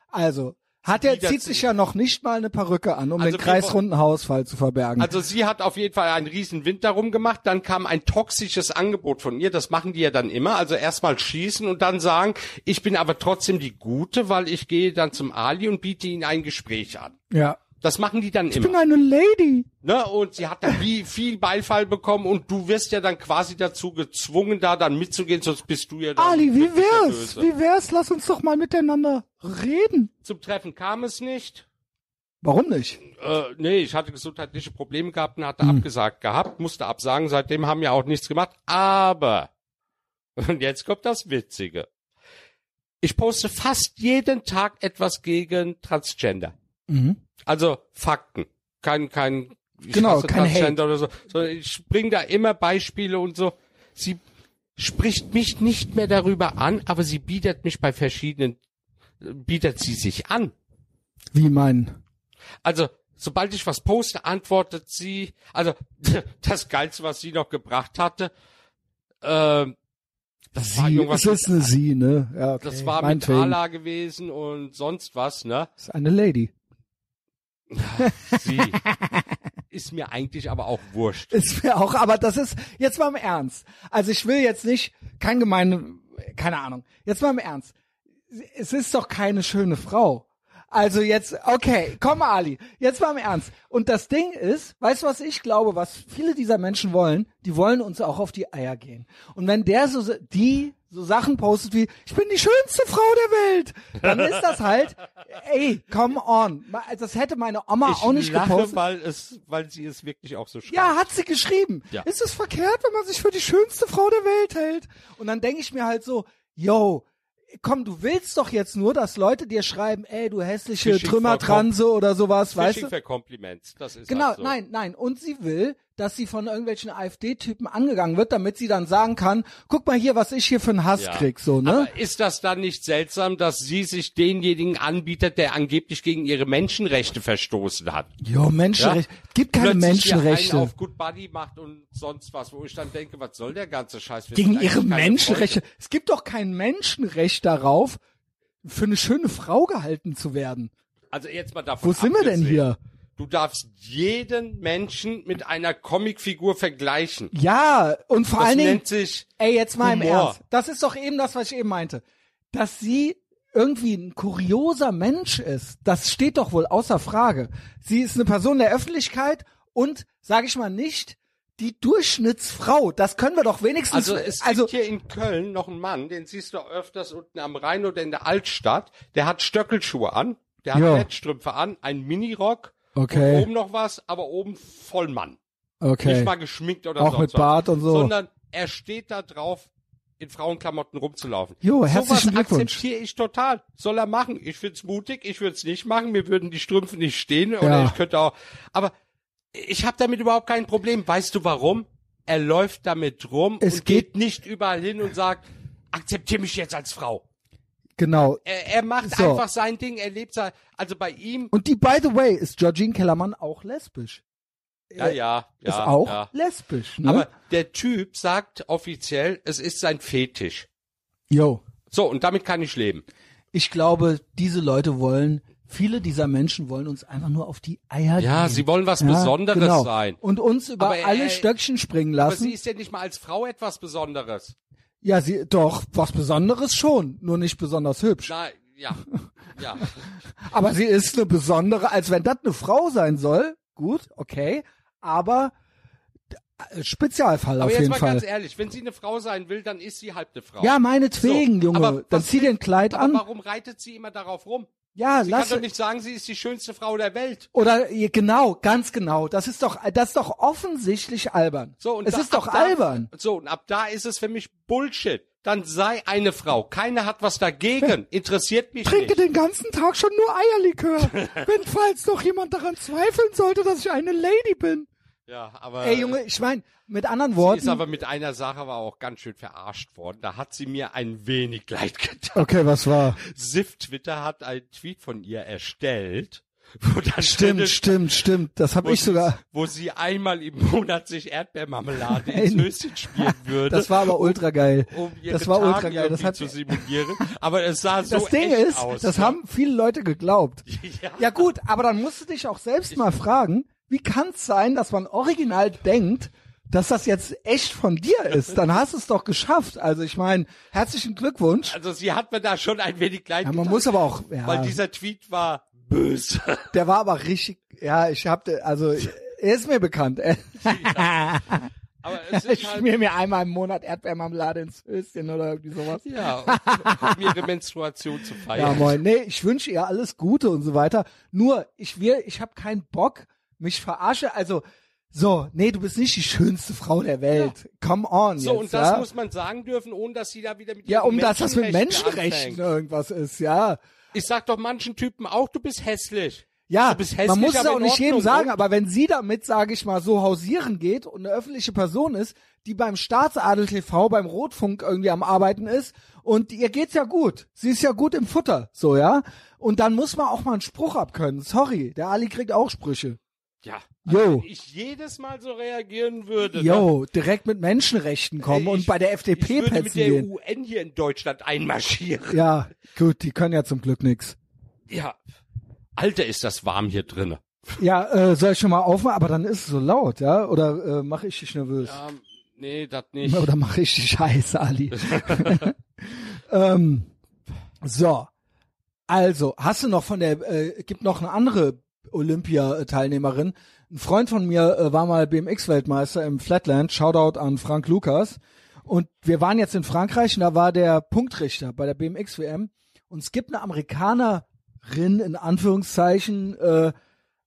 Also, hat er, zieht sich ja noch nicht mal eine Perücke an, um Also den kreisrunden Haarausfall zu verbergen. Also sie hat auf jeden Fall einen riesen Wind darum gemacht, dann kam ein toxisches Angebot von ihr, das machen die ja dann immer, also erstmal schießen und dann sagen, ich bin aber trotzdem die Gute, weil ich gehe dann zum Ali und biete ihm ein Gespräch an. ja. Das machen die dann Ich bin immer. eine Lady. Ne? Und sie hat dann wie viel Beifall bekommen und du wirst ja dann quasi dazu gezwungen, da dann mitzugehen, sonst bist du ja dann Ali, wie wär's? Wie wär's? Lass uns doch mal miteinander reden. Zum Treffen kam es nicht. Warum nicht? Äh, nee, ich hatte gesundheitliche Probleme gehabt und hatte Hm. abgesagt gehabt, musste absagen, seitdem haben wir auch nichts gemacht. Aber, und jetzt kommt das Witzige. Ich poste fast jeden Tag etwas gegen Transgender. Mhm. Also Fakten. Kein, kein, ich Genau, kein Transgender oder so. Sondern ich bringe da immer Beispiele und so. Sie spricht mich nicht mehr darüber an, aber sie bietet mich bei verschiedenen, bietet sie sich an. Wie mein? Also, sobald ich was poste, antwortet sie, also, das Geilste, was sie noch gebracht hatte, ähm, das war Sie, irgendwas, es ist eine Sie, ne? Ja, okay. das war mit Meinetwegen. Allah gewesen und sonst was, ne? Das ist eine Lady. Sie. ist mir eigentlich aber auch wurscht. Ist mir auch, aber das ist, jetzt mal im Ernst. Also ich will jetzt nicht, kein gemeine, keine Ahnung. Jetzt mal im Ernst. Es ist doch keine schöne Frau. Also jetzt, okay, komm Ali, jetzt mal im Ernst. Und das Ding ist, weißt du, was ich glaube, was viele dieser Menschen wollen? Die wollen uns auch auf die Eier gehen. Und wenn der so, die so Sachen postet wie, ich bin die schönste Frau der Welt, dann ist das halt, ey, come on. Das hätte meine Oma Ich auch nicht lache, gepostet. weil es, weil sie es wirklich auch so schreibt. Ja, hat sie geschrieben. Ja. Ist es verkehrt, wenn man sich für die schönste Frau der Welt hält? Und dann denke ich mir halt so, yo, komm, du willst doch jetzt nur, dass Leute dir schreiben, ey, du hässliche Fishing Trümmertranse oder sowas, weißt Fishing du? für Compliments, das ist Genau, halt so. nein, nein. Und sie will, dass sie von irgendwelchen AfD-Typen angegangen wird, damit sie dann sagen kann, guck mal hier, was ich hier für einen Hass Ja. krieg, so, ne? Aber ist das dann nicht seltsam, dass sie sich denjenigen anbietet, der angeblich gegen ihre Menschenrechte verstoßen hat? Jo, Menschenrechte. Gibt keine Plötzlich Menschenrechte. auf Good Buddy macht und sonst was, wo ich dann denke, was soll der ganze Scheiß? Wir Gegen ihre Menschenrechte. Freunde. Es gibt doch kein Menschenrecht darauf, für eine schöne Frau gehalten zu werden. Also jetzt mal davon Wo sind wir denn hier? Du darfst jeden Menschen mit einer Comicfigur vergleichen. Ja, und vor Das allen Dingen, nennt sich ey, jetzt mal im Humor. Ernst. Das ist doch eben das, was ich eben meinte. Dass sie irgendwie ein kurioser Mensch ist, das steht doch wohl außer Frage. Sie ist eine Person der Öffentlichkeit und, sage ich mal nicht, die Durchschnittsfrau. Das können wir doch wenigstens, Also es also gibt hier in Köln noch einen Mann, den siehst du öfters unten am Rhein oder in der Altstadt. Der hat Stöckelschuhe an, der hat Ja. Netzstrümpfe an, einen Minirock Okay. und oben noch was, aber oben voll Mann. okay. Nicht mal geschminkt oder Auch sonst mit was. Bart und so. Sondern er steht da drauf, in Frauenklamotten rumzulaufen. Jo, herzlichen Sowas Glückwunsch. akzeptiere ich total. Soll er machen. Ich find's mutig, ich würde es nicht machen, mir würden die Strümpfe nicht stehen oder Ja. ich könnte auch. Aber ich habe damit überhaupt kein Problem. Weißt du warum? Er läuft damit rum Es und geht- geht nicht überall hin und sagt, akzeptiere mich jetzt als Frau. Genau. Er, er macht So. einfach sein Ding, er lebt sein, also bei ihm, Und die, by the way, ist Georgine Kellermann auch lesbisch. ja, ja, ja. ist auch ja. lesbisch, ne? Aber der Typ sagt offiziell, es ist sein Fetisch. Yo. So, und damit kann ich leben. Ich glaube, diese Leute wollen, viele dieser Menschen wollen uns einfach nur auf die Eier gehen. Ja, sie wollen was Besonderes genau. sein. Und uns über Aber, äh, alle Stöckchen springen Aber lassen. sie ist ja nicht mal als Frau etwas Besonderes. Ja, sie, doch, was Besonderes schon, nur nicht besonders hübsch. Na, ja, ja. Aber sie ist eine besondere, als wenn das eine Frau sein soll. Gut, okay. Aber äh, Spezialfall Aber auf jetzt jeden mal Fall. ganz ehrlich, wenn sie eine Frau sein will, dann ist sie halt eine Frau. Ja, meinetwegen, So, Junge. aber Dann zieh dir ein Kleid Aber an. warum reitet sie immer darauf rum? Ja, Sie lass kann doch nicht sagen, sie ist die schönste Frau der Welt. Oder genau, ganz genau. Das ist doch, das ist doch offensichtlich albern. So, und es da- ist doch da- albern. So, und ab da ist es für mich Bullshit. Dann sei eine Frau. Keiner hat was dagegen. Interessiert mich Trinke nicht. den ganzen Tag schon nur Eierlikör. Wenn falls doch jemand daran zweifeln sollte, dass ich eine Lady bin. Ja, aber Ey Junge, ich meine, mit anderen sie Worten. ist aber mit einer Sache aber auch ganz schön verarscht worden. Da hat sie mir ein wenig leid getan. okay, was war? Sif Twitter hat einen Tweet von ihr erstellt Wo dann drin Stimmt, ist, stimmt, stimmt. Das habe ich sie- sogar. Wo sie einmal im Monat sich Erdbeermarmelade ins Höschen spielen würde. Das war aber ultra geil. um ihre Das war ultra geil. Das hat, zu simulieren. Aber es sah so das Ding ist, aus. das ja. haben viele Leute geglaubt. ja. Ja gut, aber dann musst du dich auch selbst mal fragen, wie kann es sein, dass man original denkt, dass das jetzt echt von dir ist? Dann hast du es doch geschafft. Also ich meine, herzlichen Glückwunsch. Also sie hat mir da schon ein wenig leid Ja, man getan, muss aber auch, ja, weil dieser Tweet war böse. der war aber richtig, ja, ich hab, also er ist mir bekannt. Aber es Ich halt, schmier mir einmal im Monat Erdbeermarmelade ins Höschen oder irgendwie sowas. ja, um, ihre Menstruation zu Ja, feiern. moin. Nee, ich wünsche ihr alles Gute und so weiter. Nur, ich will, ich habe keinen Bock, mich verarsche. Also, so, nee, du bist nicht die schönste Frau der Welt. Come on. so, jetzt, und das ja? muss man sagen dürfen, ohne dass sie da wieder mit Ja, um dass das mit Menschenrechten irgendwas ist, ja. Ich sag doch manchen Typen auch, du bist hässlich. Ja, Du bist hässlich, man muss es auch nicht jedem sagen, aber wenn sie damit, sage ich mal, so hausieren geht und eine öffentliche Person ist, die beim Staatsadel TV, beim Rotfunk irgendwie am Arbeiten ist und ihr geht's ja gut. Sie ist ja gut im Futter, so, ja. Und dann muss man auch mal einen Spruch abkönnen. Sorry, der Ali kriegt auch Sprüche. Ja. Also, wenn ich jedes Mal so reagieren würde. ne? Jo, direkt mit Menschenrechten kommen Ey, und ich- bei der ich FDP würde mit der gehen. UN hier in Deutschland einmarschieren. Ja, gut, die können ja zum Glück nix. Ja. Alter, ist das warm hier drinne. Ja, äh, soll ich schon mal aufmachen? Aber dann ist es so laut, ja? Oder äh, mache ich dich nervös? Ähm, nee, das nicht. Oder mache ich dich scheiße, Ali? ähm, so. Also, hast du noch von der, äh, gibt noch eine andere Olympia-Teilnehmerin. Ein Freund von mir äh, war mal BMX-Weltmeister im Flatland. Shoutout an Frank Lukas. Und wir waren jetzt in Frankreich und da war der Punktrichter bei der BMX-WM. Und es gibt eine Amerikanerin, in Anführungszeichen, äh,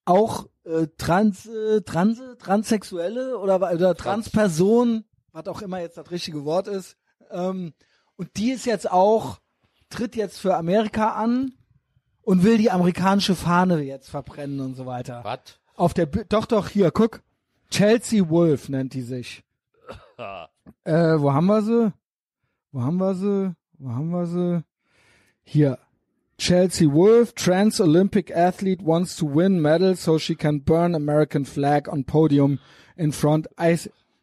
auch äh, trans, äh, trans, transsexuelle oder, oder Transperson, was auch immer jetzt das richtige Wort ist. Ähm, und die ist jetzt auch, tritt jetzt für Amerika an und will die amerikanische Fahne jetzt verbrennen und so weiter. Was? Auf der, doch, doch, hier, guck. Chelsea Wolf nennt die sich. Äh, wo haben wir sie? Wo haben wir sie? Wo haben wir sie? Hier. Chelsea Wolf, trans Olympic athlete, wants to win medal so she can burn American flag on podium in front. I,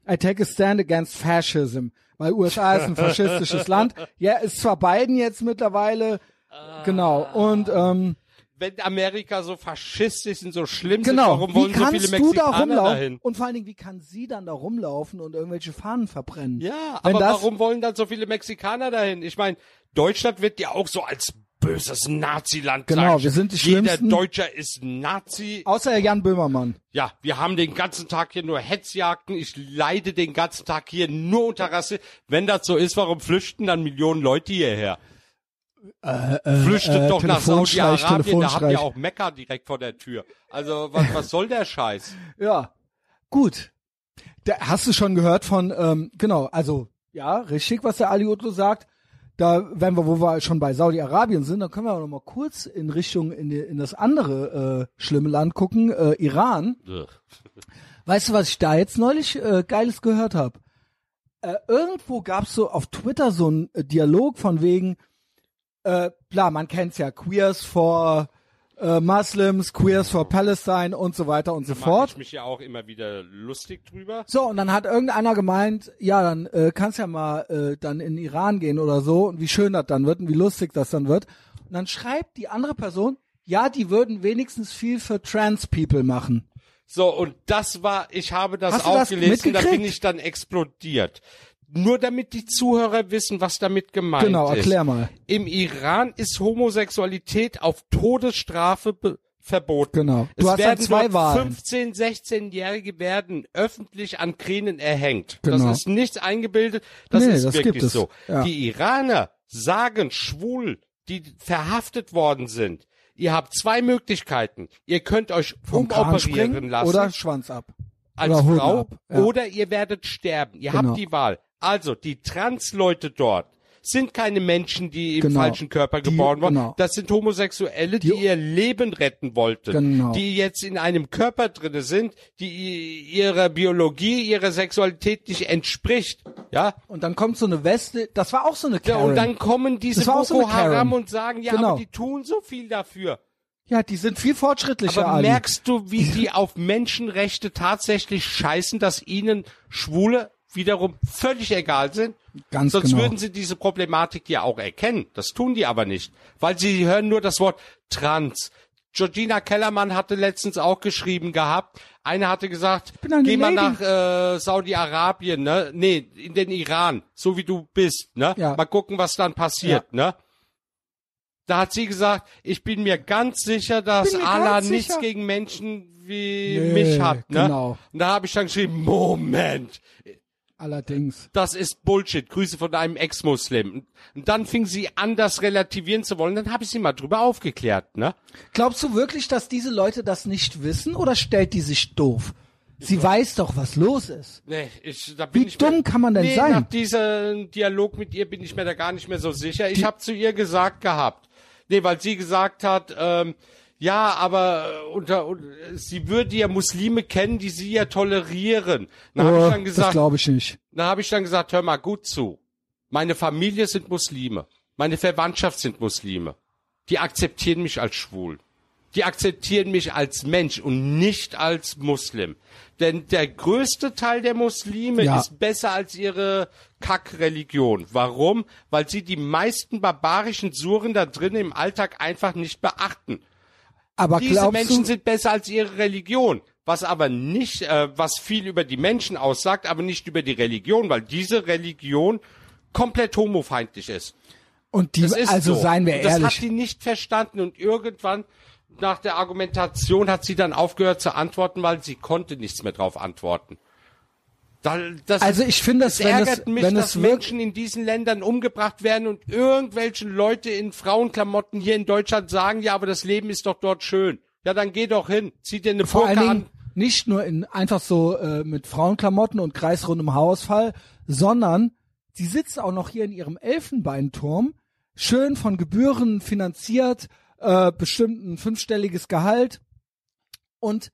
I take a stand against fascism. Weil USA ist ein faschistisches Land. Ja, ist zwar Biden jetzt mittlerweile. Genau. Und, ähm, Wenn Amerika so faschistisch und so schlimm Genau. sind, warum wollen wie so viele du da Mexikaner rumlaufen? dahin? Und vor allen Dingen, wie kann sie dann da rumlaufen und irgendwelche Fahnen verbrennen? Ja, Wenn aber das- warum wollen dann so viele Mexikaner dahin? Ich meine, Deutschland wird ja auch so als böses Nazi-Land Genau, wir sind die Jeder Schlimmsten. Deutscher ist Nazi. Außer Jan Böhmermann. Ja, wir haben den ganzen Tag hier nur Hetzjagden. Ich leide den ganzen Tag hier nur unter Rasse. Wenn das so ist, warum flüchten dann Millionen Leute hierher? Flüchtet äh, doch nach Saudi-Arabien, da habt ihr auch Mekka direkt vor der Tür. Also, was, was soll der Scheiß? Ja, gut. Da, hast du schon gehört von, ähm, genau, also ja, richtig, was der Ali Utlu sagt. Da, wenn wir, wo wir schon bei Saudi-Arabien sind, dann können wir auch noch mal kurz in Richtung in, die, in das andere äh, schlimme Land gucken, äh, Iran. Weißt du, was ich da jetzt neulich äh, Geiles gehört habe? Äh, irgendwo gab's so auf Twitter so einen äh, Dialog von wegen, äh, klar, man kennt's ja, Queers for äh, Muslims, Queers for Palestine und so weiter und so Mach fort. ich mich ja auch immer wieder lustig drüber. So, und dann hat irgendeiner gemeint, ja, dann äh, kannst ja mal äh, dann in Iran gehen oder so und wie schön das dann wird und wie lustig das dann wird. Und dann schreibt die andere Person, ja, die würden wenigstens viel für Trans People machen. So, und das war, ich habe das Hast du auch das gelesen, da bin ich dann explodiert. Nur damit die Zuhörer wissen, was damit gemeint Genau, ist. erklär mal. Im Iran ist Homosexualität auf Todesstrafe verboten. Genau. Du es hast werden zwei Wahlen. 15, 16-Jährige werden öffentlich an Kränen erhängt. Genau. Das ist nichts eingebildet, das Nee, ist das wirklich gibt es. so. Ja. Die Iraner sagen schwul, die verhaftet worden sind. Ihr habt zwei Möglichkeiten. Ihr könnt euch Vom umoperieren lassen oder Schwanz ab. als oder Frau ab, ja. oder ihr werdet sterben. Ihr Genau. habt die Wahl. Also, die Trans-Leute dort sind keine Menschen, die im Genau. falschen Körper Die- geboren wurden. genau. Das sind Homosexuelle, die, Die- ihr Leben retten wollten. Genau. Die jetzt in einem Körper drinne sind, die ihrer Biologie, ihrer Sexualität nicht entspricht. Ja? Und dann kommt so eine Weste, das war auch so eine ja Karen. und dann kommen diese so Boko Karen. Haram und sagen, ja, Genau. aber die tun so viel dafür. Ja, die sind viel fortschrittlicher, Aber merkst du, wie die auf Menschenrechte tatsächlich scheißen, dass ihnen Schwule wiederum völlig egal sind? Ganz Sonst genau. würden sie diese Problematik ja auch erkennen. Das tun die aber nicht, weil sie hören nur das Wort trans. Georgina Kellermann hatte letztens auch geschrieben gehabt. Eine hatte gesagt, geh mal Lady." nach äh, Saudi-Arabien, ne? Nee, in den Iran, so wie du bist, ne? Ja. Mal gucken, was dann passiert, ne? Da hat sie gesagt, ich bin mir ganz sicher, dass Allah nichts sicher. gegen Menschen wie Nee, mich hat, ne? genau. Und da habe ich dann geschrieben, Moment, Allerdings. das ist Bullshit. Grüße von einem Ex-Muslim. Und dann fing sie an, das relativieren zu wollen. Dann habe ich sie mal drüber aufgeklärt, ne? Glaubst du wirklich, dass diese Leute das nicht wissen oder stellt die sich doof? Sie weiß doch, was los ist. Nee, ich, da bin Wie ich dumm mir, kann man denn nee, sein? Nach diesem Dialog mit ihr bin ich mir da gar nicht mehr so sicher. Ich habe zu ihr gesagt gehabt, nee, weil sie gesagt hat, ähm, ja, aber äh, unter, un- sie würde ja Muslime kennen, die sie ja tolerieren. Habe Oh, ich dann das gesagt, glaube ich nicht. Da habe ich dann gesagt, hör mal gut zu. Meine Familie sind Muslime. Meine Verwandtschaft sind Muslime. Die akzeptieren mich als schwul. Die akzeptieren mich als Mensch und nicht als Muslim. Denn der größte Teil der Muslime Ja. ist besser als ihre Kackreligion. Warum? Weil sie die meisten barbarischen Suren da drin im Alltag einfach nicht beachten. Aber Diese Menschen du, sind besser als ihre Religion. Was aber nicht, äh, was viel über die Menschen aussagt, aber nicht über die Religion, weil diese Religion komplett homofeindlich ist. und die, Das ist also so. seien wir und das ehrlich. hat die nicht verstanden und irgendwann nach der Argumentation hat sie dann aufgehört zu antworten, weil sie konnte nichts mehr drauf antworten. Da, das Also ich finde, es dass wenn es- ärgert mich, wenn es dass Menschen in diesen Ländern umgebracht werden und irgendwelche Leute in Frauenklamotten hier in Deutschland sagen, ja, aber das Leben ist doch dort schön. Ja, dann geh doch hin, zieh dir eine Vor allen Burka Dingen an. nicht nur in einfach so äh, mit Frauenklamotten und kreisrundem Haarausfall, sondern sie sitzt auch noch hier in ihrem Elfenbeinturm, schön von Gebühren finanziert, äh, bestimmt ein fünfstelliges Gehalt und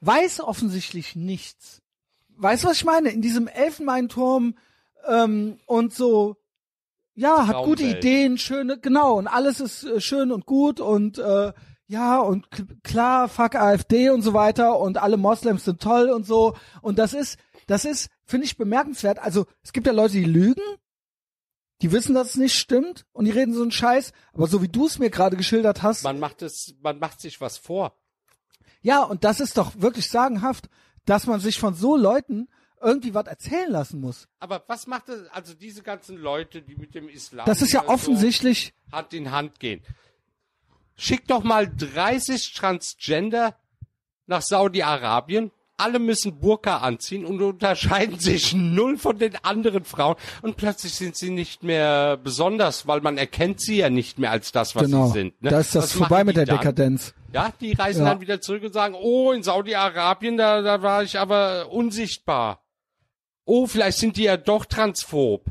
weiß offensichtlich nichts. Weißt du, was ich meine? In diesem Elfenbeinturm ähm, und so, ja, hat gute. Ideen, schöne, genau, und alles ist äh, schön und gut und äh, ja, und klar, fuck AfD und so weiter und alle Moslems sind toll und so. Und das ist, das ist, finde ich, bemerkenswert. Also, es gibt ja Leute, die lügen, die wissen, dass es nicht stimmt und die reden so einen Scheiß, aber so wie du es mir gerade geschildert hast, Man macht es, man macht sich was vor. ja, und das ist doch wirklich sagenhaft, dass man sich von so Leuten irgendwie was erzählen lassen muss. Aber was macht es, also diese ganzen Leute, die mit dem Islam Das ist ja hier so offensichtlich, Hand in Hand gehen. Schick doch mal 30 Transgender nach Saudi-Arabien. Alle müssen Burka anziehen und unterscheiden sich null von den anderen Frauen. Und plötzlich sind sie nicht mehr besonders, weil man erkennt sie ja nicht mehr als das, was genau, sie sind. Ne? da ist das Was vorbei mit der dann? Dekadenz. Ja, die reisen Ja. dann wieder zurück und sagen, oh, in Saudi-Arabien, da, da war ich aber unsichtbar. Oh, vielleicht sind die ja doch transphob.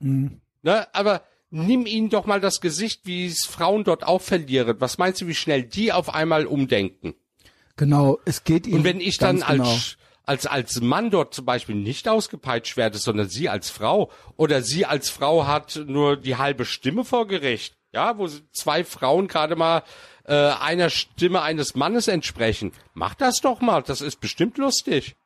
Mhm. Ne? Aber nimm ihnen doch mal das Gesicht, wie es Frauen dort auch verlieren. Was meinst du, wie schnell die auf einmal umdenken? Genau, es geht ihnen Und wenn ich dann ganz genau. als, als, als Mann dort zum Beispiel nicht ausgepeitscht werde, sondern sie als Frau oder sie als Frau hat nur die halbe Stimme vor Gericht, ja, wo zwei Frauen gerade mal äh, einer Stimme eines Mannes entsprechen. Mach das doch mal, das ist bestimmt lustig.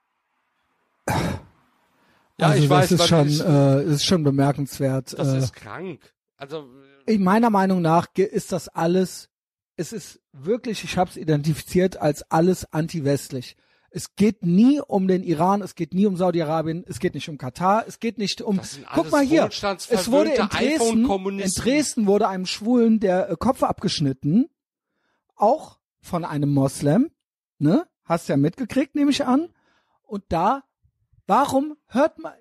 Ja, also ich das weiß, ist schon, ist, äh, ist schon bemerkenswert. das äh, ist krank. Also in meiner Meinung nach ist das alles, es ist wirklich, ich habe es identifiziert als alles anti-westlich. Es geht nie um den Iran, es geht nie um Saudi-Arabien, es geht nicht um Katar, es geht nicht um. Guck mal hier, es wurde in Dresden, in. Dresden wurde einem Schwulen der äh, Kopf abgeschnitten, auch von einem Moslem, ne? Hast ja mitgekriegt, nehme ich an. Und da, warum hört man,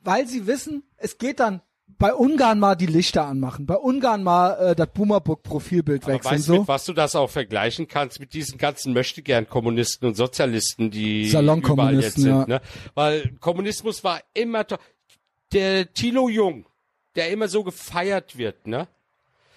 weil sie wissen, es geht dann bei Ungarn mal die Lichter anmachen, bei Ungarn mal äh, das Boomerbook-Profilbild wechseln, weißt so. mit was du das auch vergleichen kannst mit diesen ganzen Möchtegern-Kommunisten und Sozialisten, die Salonkommunisten, überall jetzt sind, ja. ne? Weil Kommunismus war immer der Thilo Jung, der immer so gefeiert wird, ne?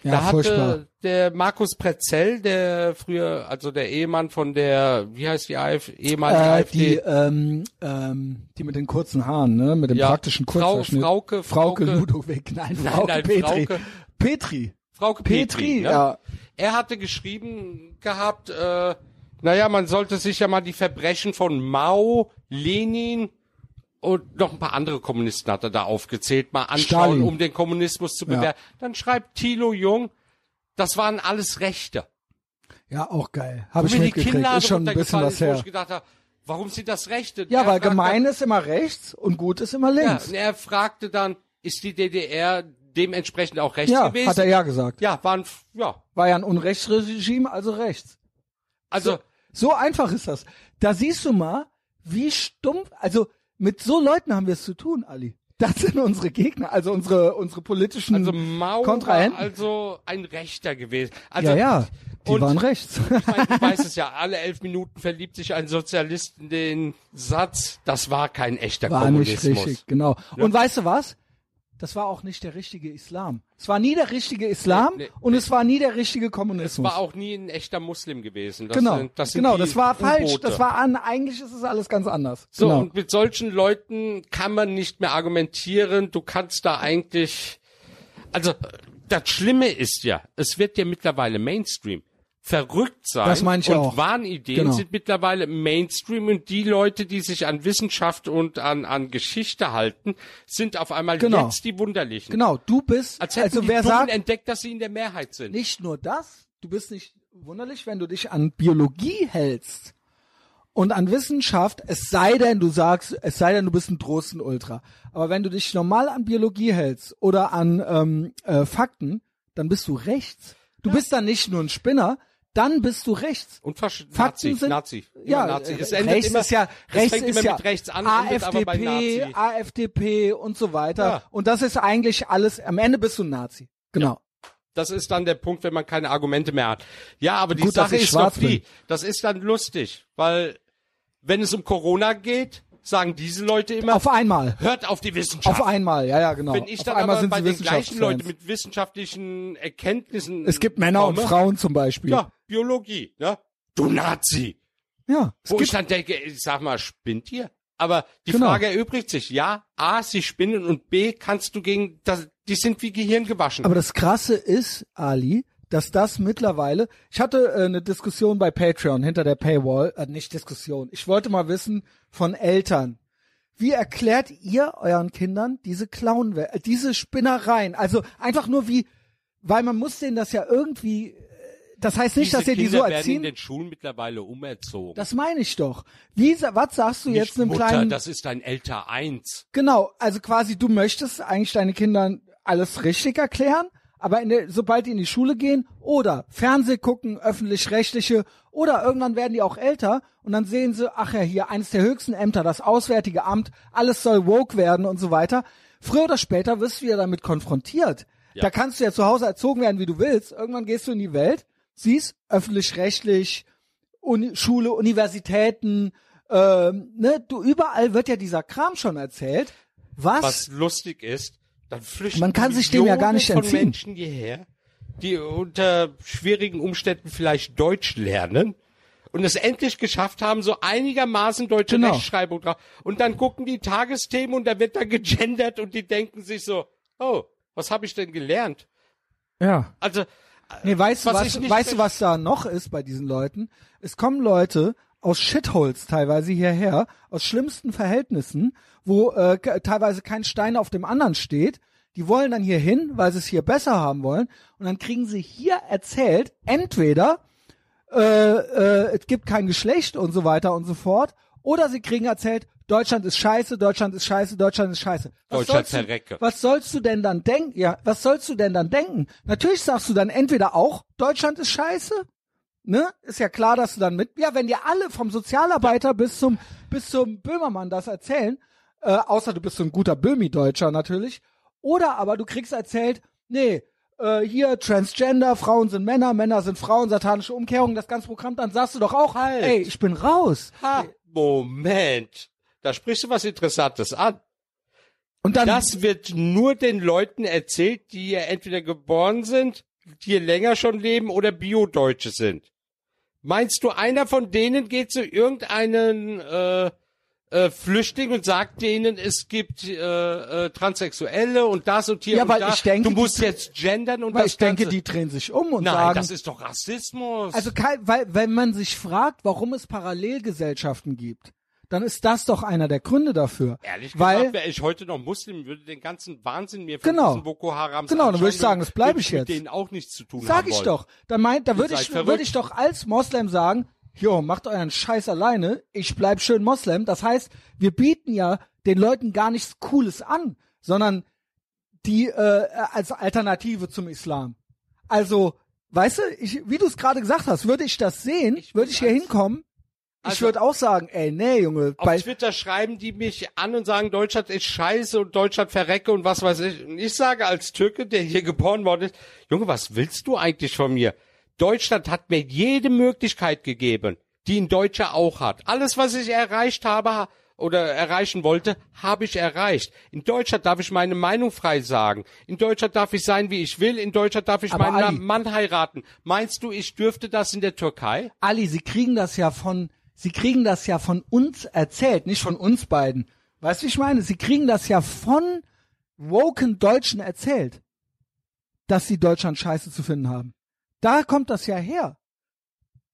Ja, da furchtbar. hatte der Markus Pretzell, der früher, also der Ehemann von der, wie heißt die AfD, ehemalige Äh, AfD, die, ähm, ähm, die mit den kurzen Haaren, ne? Mit dem Ja, praktischen Frau- Kurzverschnitt. Frauke- Frauke Frauke- Ludowig, nein, Nein, Frauke nein, Petri. Frauke- Petri. Frau Petri, Petri, ne? ja. Er hatte geschrieben gehabt, äh, naja, man sollte sich ja mal die Verbrechen von Mao, Lenin und noch ein paar andere Kommunisten hat er da aufgezählt, mal anschauen, Stalin. um den Kommunismus zu Ja. bewerten. Dann schreibt Thilo Jung, das waren alles Rechte. Ja, auch geil. Habe ich mir die mitgekriegt. Ist schon ein bisschen was her. habe, warum sind das Rechte? Ja, weil gemein ist immer rechts und gut ist immer Ja, links. und er fragte dann, ist die DDR dementsprechend auch rechts Ja, gewesen? hat er ja gesagt. Ja, waren, ja, War ja ein Unrechtsregime, also rechts. also, So einfach ist das. Da siehst du mal, wie stumpf, also mit so Leuten haben wir es zu tun, Ali. Das sind unsere Gegner, also unsere, unsere politischen also Mao war Kontrahenten. also ein Rechter gewesen. Also, ja, ja, die und- waren rechts. Ich meine, du weißt es ja, alle elf Minuten verliebt sich ein Sozialist in den Satz, das war kein echter War nicht Kommunismus. richtig, genau. Und weißt du was? Das war auch nicht der richtige Islam. Es war nie der richtige Islam Nee, nee, und nee. es war nie der richtige Es Kommunismus. war auch nie ein echter Muslim gewesen. Das genau, sind, das sind genau, das war falsch. Das war an, eigentlich ist es alles ganz anders. So, genau. und mit solchen Leuten kann man nicht mehr argumentieren. Du kannst da eigentlich, also, das Schlimme ist ja, es wird ja mittlerweile Mainstream. Verrückt sein Das meine ich und auch. Wahnideen Genau. sind mittlerweile Mainstream und die Leute, die sich an Wissenschaft und an, an Geschichte halten, sind auf einmal Genau. jetzt die Wunderlichen. Genau, du bist, Als hätten also die wer Dummen sagt, entdeckt, dass sie in der Mehrheit sind. nicht nur das, du bist nicht wunderlich, wenn du dich an Biologie hältst und an Wissenschaft, es sei denn, du sagst, es sei denn, du bist ein Drosten-Ultra. Aber wenn du dich normal an Biologie hältst oder an ähm, äh, Fakten, dann bist du rechts. Du bist dann nicht nur ein Spinner, dann bist du rechts. Und Fasch Fakten Nazi, sind Nazi. ja Immer Nazi. Es äh, endet rechts immer, ist ja es rechts fängt ist immer ja mit rechts an, endet aber bei AfDP, Nazi. AfDP und so weiter. Ja. Und das ist eigentlich alles. Am Ende bist du ein Nazi. Genau. Das ist dann der Punkt, wenn man keine Argumente mehr hat. Ja, aber die Gut, Sache ist doch die, das ist dann lustig, weil wenn es um Corona geht, sagen diese Leute immer, Auf einmal. hört auf die Wissenschaft. Auf einmal, ja, ja, genau. wenn ich Auf dann einmal aber sind bei den gleichen. Leuten mit wissenschaftlichen Erkenntnissen Es gibt Männer und komme, Frauen zum Beispiel. Ja, Biologie, ne? Du Nazi. ja Wo ich dann denke, ich sag mal, spinnt ihr? Aber die Genau. Frage erübrigt sich, ja, A, sie spinnen und B, kannst du gegen, das, die sind wie Gehirn gewaschen. aber das Krasse ist, Ali, dass das mittlerweile. Ich hatte äh, eine Diskussion bei Patreon hinter der Paywall, äh, nicht Diskussion. Ich wollte mal wissen von Eltern. Wie erklärt ihr euren Kindern diese Clown, äh, diese Spinnereien? Also einfach nur wie, weil man muss denen das ja irgendwie. Das heißt nicht, Diese dass ihr die Kinder so werden in erziehen. den Schulen mittlerweile umerzogen. Das meine ich doch. Wie, was sagst du Nicht jetzt einem Mutter, kleinen? das ist ein älter Eins. Genau, also quasi du möchtest eigentlich deine Kindern alles richtig erklären, aber in der, sobald die in die Schule gehen oder Fernseh gucken, öffentlich-rechtliche oder irgendwann werden die auch älter und dann sehen sie, ach ja, hier eines der höchsten Ämter, das Auswärtige Amt, alles soll woke werden und so weiter. Früher oder später wirst du ja damit konfrontiert. Ja. Da kannst du ja zu Hause erzogen werden, wie du willst. Irgendwann gehst du in die Welt, siehst öffentlich-rechtlich, Uni Schule, Universitäten, ähm, ne, du überall wird ja dieser Kram schon erzählt. Was? Was lustig ist, dann flüchten Man kann sich dem ja gar nicht von entziehen. Menschen hierher, die unter schwierigen Umständen vielleicht Deutsch lernen und es endlich geschafft haben, so einigermaßen deutsche Genau. Rechtschreibung drauf. Und dann gucken die Tagesthemen und da wird dann gegendert und die denken sich so, oh, was habe ich denn gelernt? Ja. Also, Nee, weißt du, Was was, ich nicht weißt du, was da noch ist bei diesen Leuten? Es kommen Leute aus Shitholes teilweise hierher, aus schlimmsten Verhältnissen, wo äh, teilweise kein Stein auf dem anderen steht. Die wollen dann hier hin, weil sie es hier besser haben wollen. Und dann kriegen sie hier erzählt, entweder äh, äh, es gibt kein Geschlecht und so weiter und so fort, oder sie kriegen erzählt, Deutschland ist scheiße, Deutschland ist scheiße, Deutschland ist scheiße. Was Deutschland sollst du-. Was sollst du denn dann denken? Ja, was sollst du denn dann denken? Natürlich sagst du dann entweder auch, Deutschland ist scheiße, ne? Ist ja klar, dass du dann mit, ja, wenn dir alle vom Sozialarbeiter bis zum, bis zum Böhmermann das erzählen, äh, außer du bist so ein guter Böhmi-Deutscher natürlich, oder aber du kriegst erzählt, nee, äh, hier Transgender, Frauen sind Männer, Männer sind Frauen, satanische Umkehrung, das ganze Programm, dann sagst du doch auch, Halt. ey, ich bin raus. ha, Moment, da sprichst du was Interessantes an. Und dann, Das wird nur den Leuten erzählt, die hier entweder geboren sind, die hier länger schon leben oder Bio-Deutsche sind. Meinst du, einer von denen geht zu irgendeinen äh, äh, Flüchtlinge und sagt denen, es gibt äh, äh, Transsexuelle und das und hier Ja, und weil da. ich denke, du musst jetzt gendern und Weil das ich denke, Ganze. die drehen sich um und Nein, sagen, das ist doch Rassismus. also weil, wenn man sich fragt, warum es Parallelgesellschaften gibt, dann ist das doch einer der Gründe dafür. Ehrlich weil, gesagt, wäre ich heute noch Muslim, würde den ganzen Wahnsinn mir von Genau. diesen Boko Harams Genau, dann würde ich sagen, das bleibe ich mit jetzt. denen auch nichts zu tun Sag haben ich wollen. doch. Da meint, da würde ich, würde ich doch als Moslem sagen, jo, macht euren Scheiß alleine, ich bleib schön Moslem. Das heißt, wir bieten ja den Leuten gar nichts Cooles an, sondern die äh, als Alternative zum Islam. Also, weißt du, ich, wie du es gerade gesagt hast, würde ich das sehen, würde würd ich hier als- hinkommen, ich Also- würde auch sagen, ey, nee, Junge, Auf bei, Twitter schreiben die mich an und sagen, Deutschland ist scheiße und Deutschland verrecke und was weiß ich. Und ich sage als Türke, der hier geboren worden ist, Junge, was willst du eigentlich von mir? Deutschland hat mir jede Möglichkeit gegeben, die ein Deutscher auch hat. Alles, was ich erreicht habe oder erreichen wollte, habe ich erreicht. In Deutschland darf ich meine Meinung frei sagen. In Deutschland darf ich sein, wie ich will. In Deutschland darf ich Aber meinen Ali- Mann heiraten. Meinst du, ich dürfte das in der Türkei? Ali, sie kriegen das ja von, sie kriegen das ja von uns erzählt, nicht von uns beiden. Weißt du, wie ich meine? Sie kriegen das ja von woken Deutschen erzählt, dass sie Deutschland scheiße zu finden haben. Da kommt das ja her.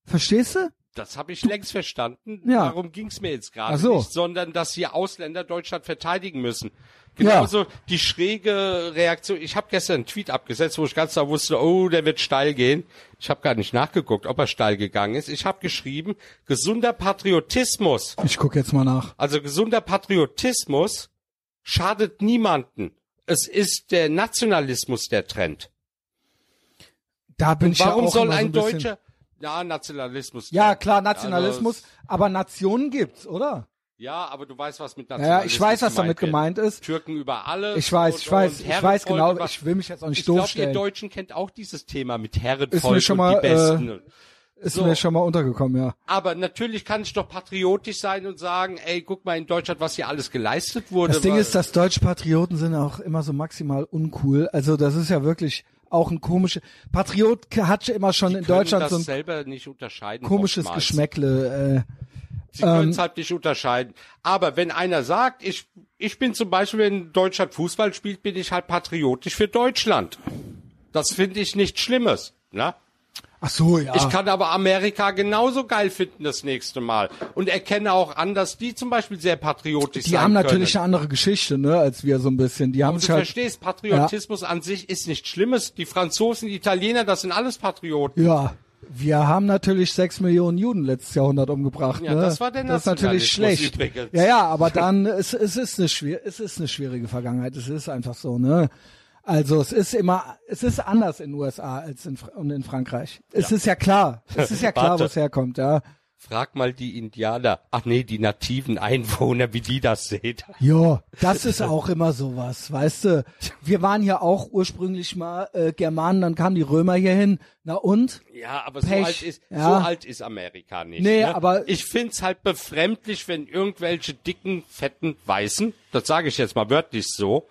Verstehst du? Das habe ich längst verstanden. Ja. Darum ging's mir jetzt gerade so. nicht, sondern dass hier Ausländer Deutschland verteidigen müssen. Genauso die schräge Reaktion. Ich habe gestern einen Tweet abgesetzt, wo ich ganz da wusste, oh, der wird steil gehen. Ich habe gar nicht nachgeguckt, ob er steil gegangen ist. Ich habe geschrieben, gesunder Patriotismus, Ich guck jetzt mal nach. also gesunder Patriotismus schadet niemanden. Es ist der Nationalismus der Trend. Da bin ich ja Warum auch soll immer so ein ein Deutscher ja, Nationalismus. Ja, klar, Also, Nationalismus, aber Nationen gibt's, oder? Ja, aber du weißt, was mit Ja, Nationalismus ich weiß, was damit gemeint ist. Türken über alles. Ich weiß, ich weiß, ich weiß genau, über- ich will mich jetzt auch nicht Ich glaube, ihr. Deutschen kennt auch dieses Thema mit Herrenvolk Ist mir schon mal, die Besten. äh, Ist so. mir schon mal untergekommen, ja. aber natürlich kann ich doch patriotisch sein und sagen, ey, guck mal in Deutschland, was hier alles geleistet wurde. Das Ding ist, dass deutsche Patrioten sind auch immer so maximal uncool. Also das ist ja wirklich auch ein komisches Patriot hat ja immer schon die in Deutschland so ein selber nicht unterscheiden. komisches oftmals. Geschmäckle. Äh, Sie können es halt nicht unterscheiden. Aber wenn einer sagt, ich, ich bin zum Beispiel, wenn Deutschland Fußball spielt, bin ich halt patriotisch für Deutschland. Das finde ich nichts Schlimmes. Ne? ach so, ja. Ich kann aber Amerika genauso geil finden das nächste Mal. Und erkenne auch an, dass die zum Beispiel sehr patriotisch die sein haben natürlich können. eine andere Geschichte, ne, als wir so ein bisschen. Die haben Und du halt, verstehst, Patriotismus an sich ist nichts Schlimmes. Die Franzosen, die Italiener, das sind alles Patrioten. ja. Wir haben natürlich sechs Millionen Juden letztes Jahrhundert umgebracht. Ja, ne? das war der Das ist natürlich schlecht. übrigens. Ja, ja, aber dann es, es ist eine schwer, es ist eine schwierige Vergangenheit. Es ist einfach so, ne? Also es ist immer, es ist anders in den USA als in, und in Frankreich. Es ist ja klar, es ist ja klar, wo es herkommt, ja. Frag mal die Indianer, ach nee, die nativen Einwohner, wie die das sehen. Ja, das ist auch immer sowas, weißt du. Wir waren ja auch ursprünglich mal äh, Germanen, dann kamen die Römer hierhin. Na und? Ja, aber so alt ist ja. so alt ist Amerika nicht. Nee, ne? aber- ich find's halt befremdlich, wenn irgendwelche dicken, fetten Weißen, das sage ich jetzt mal wörtlich so,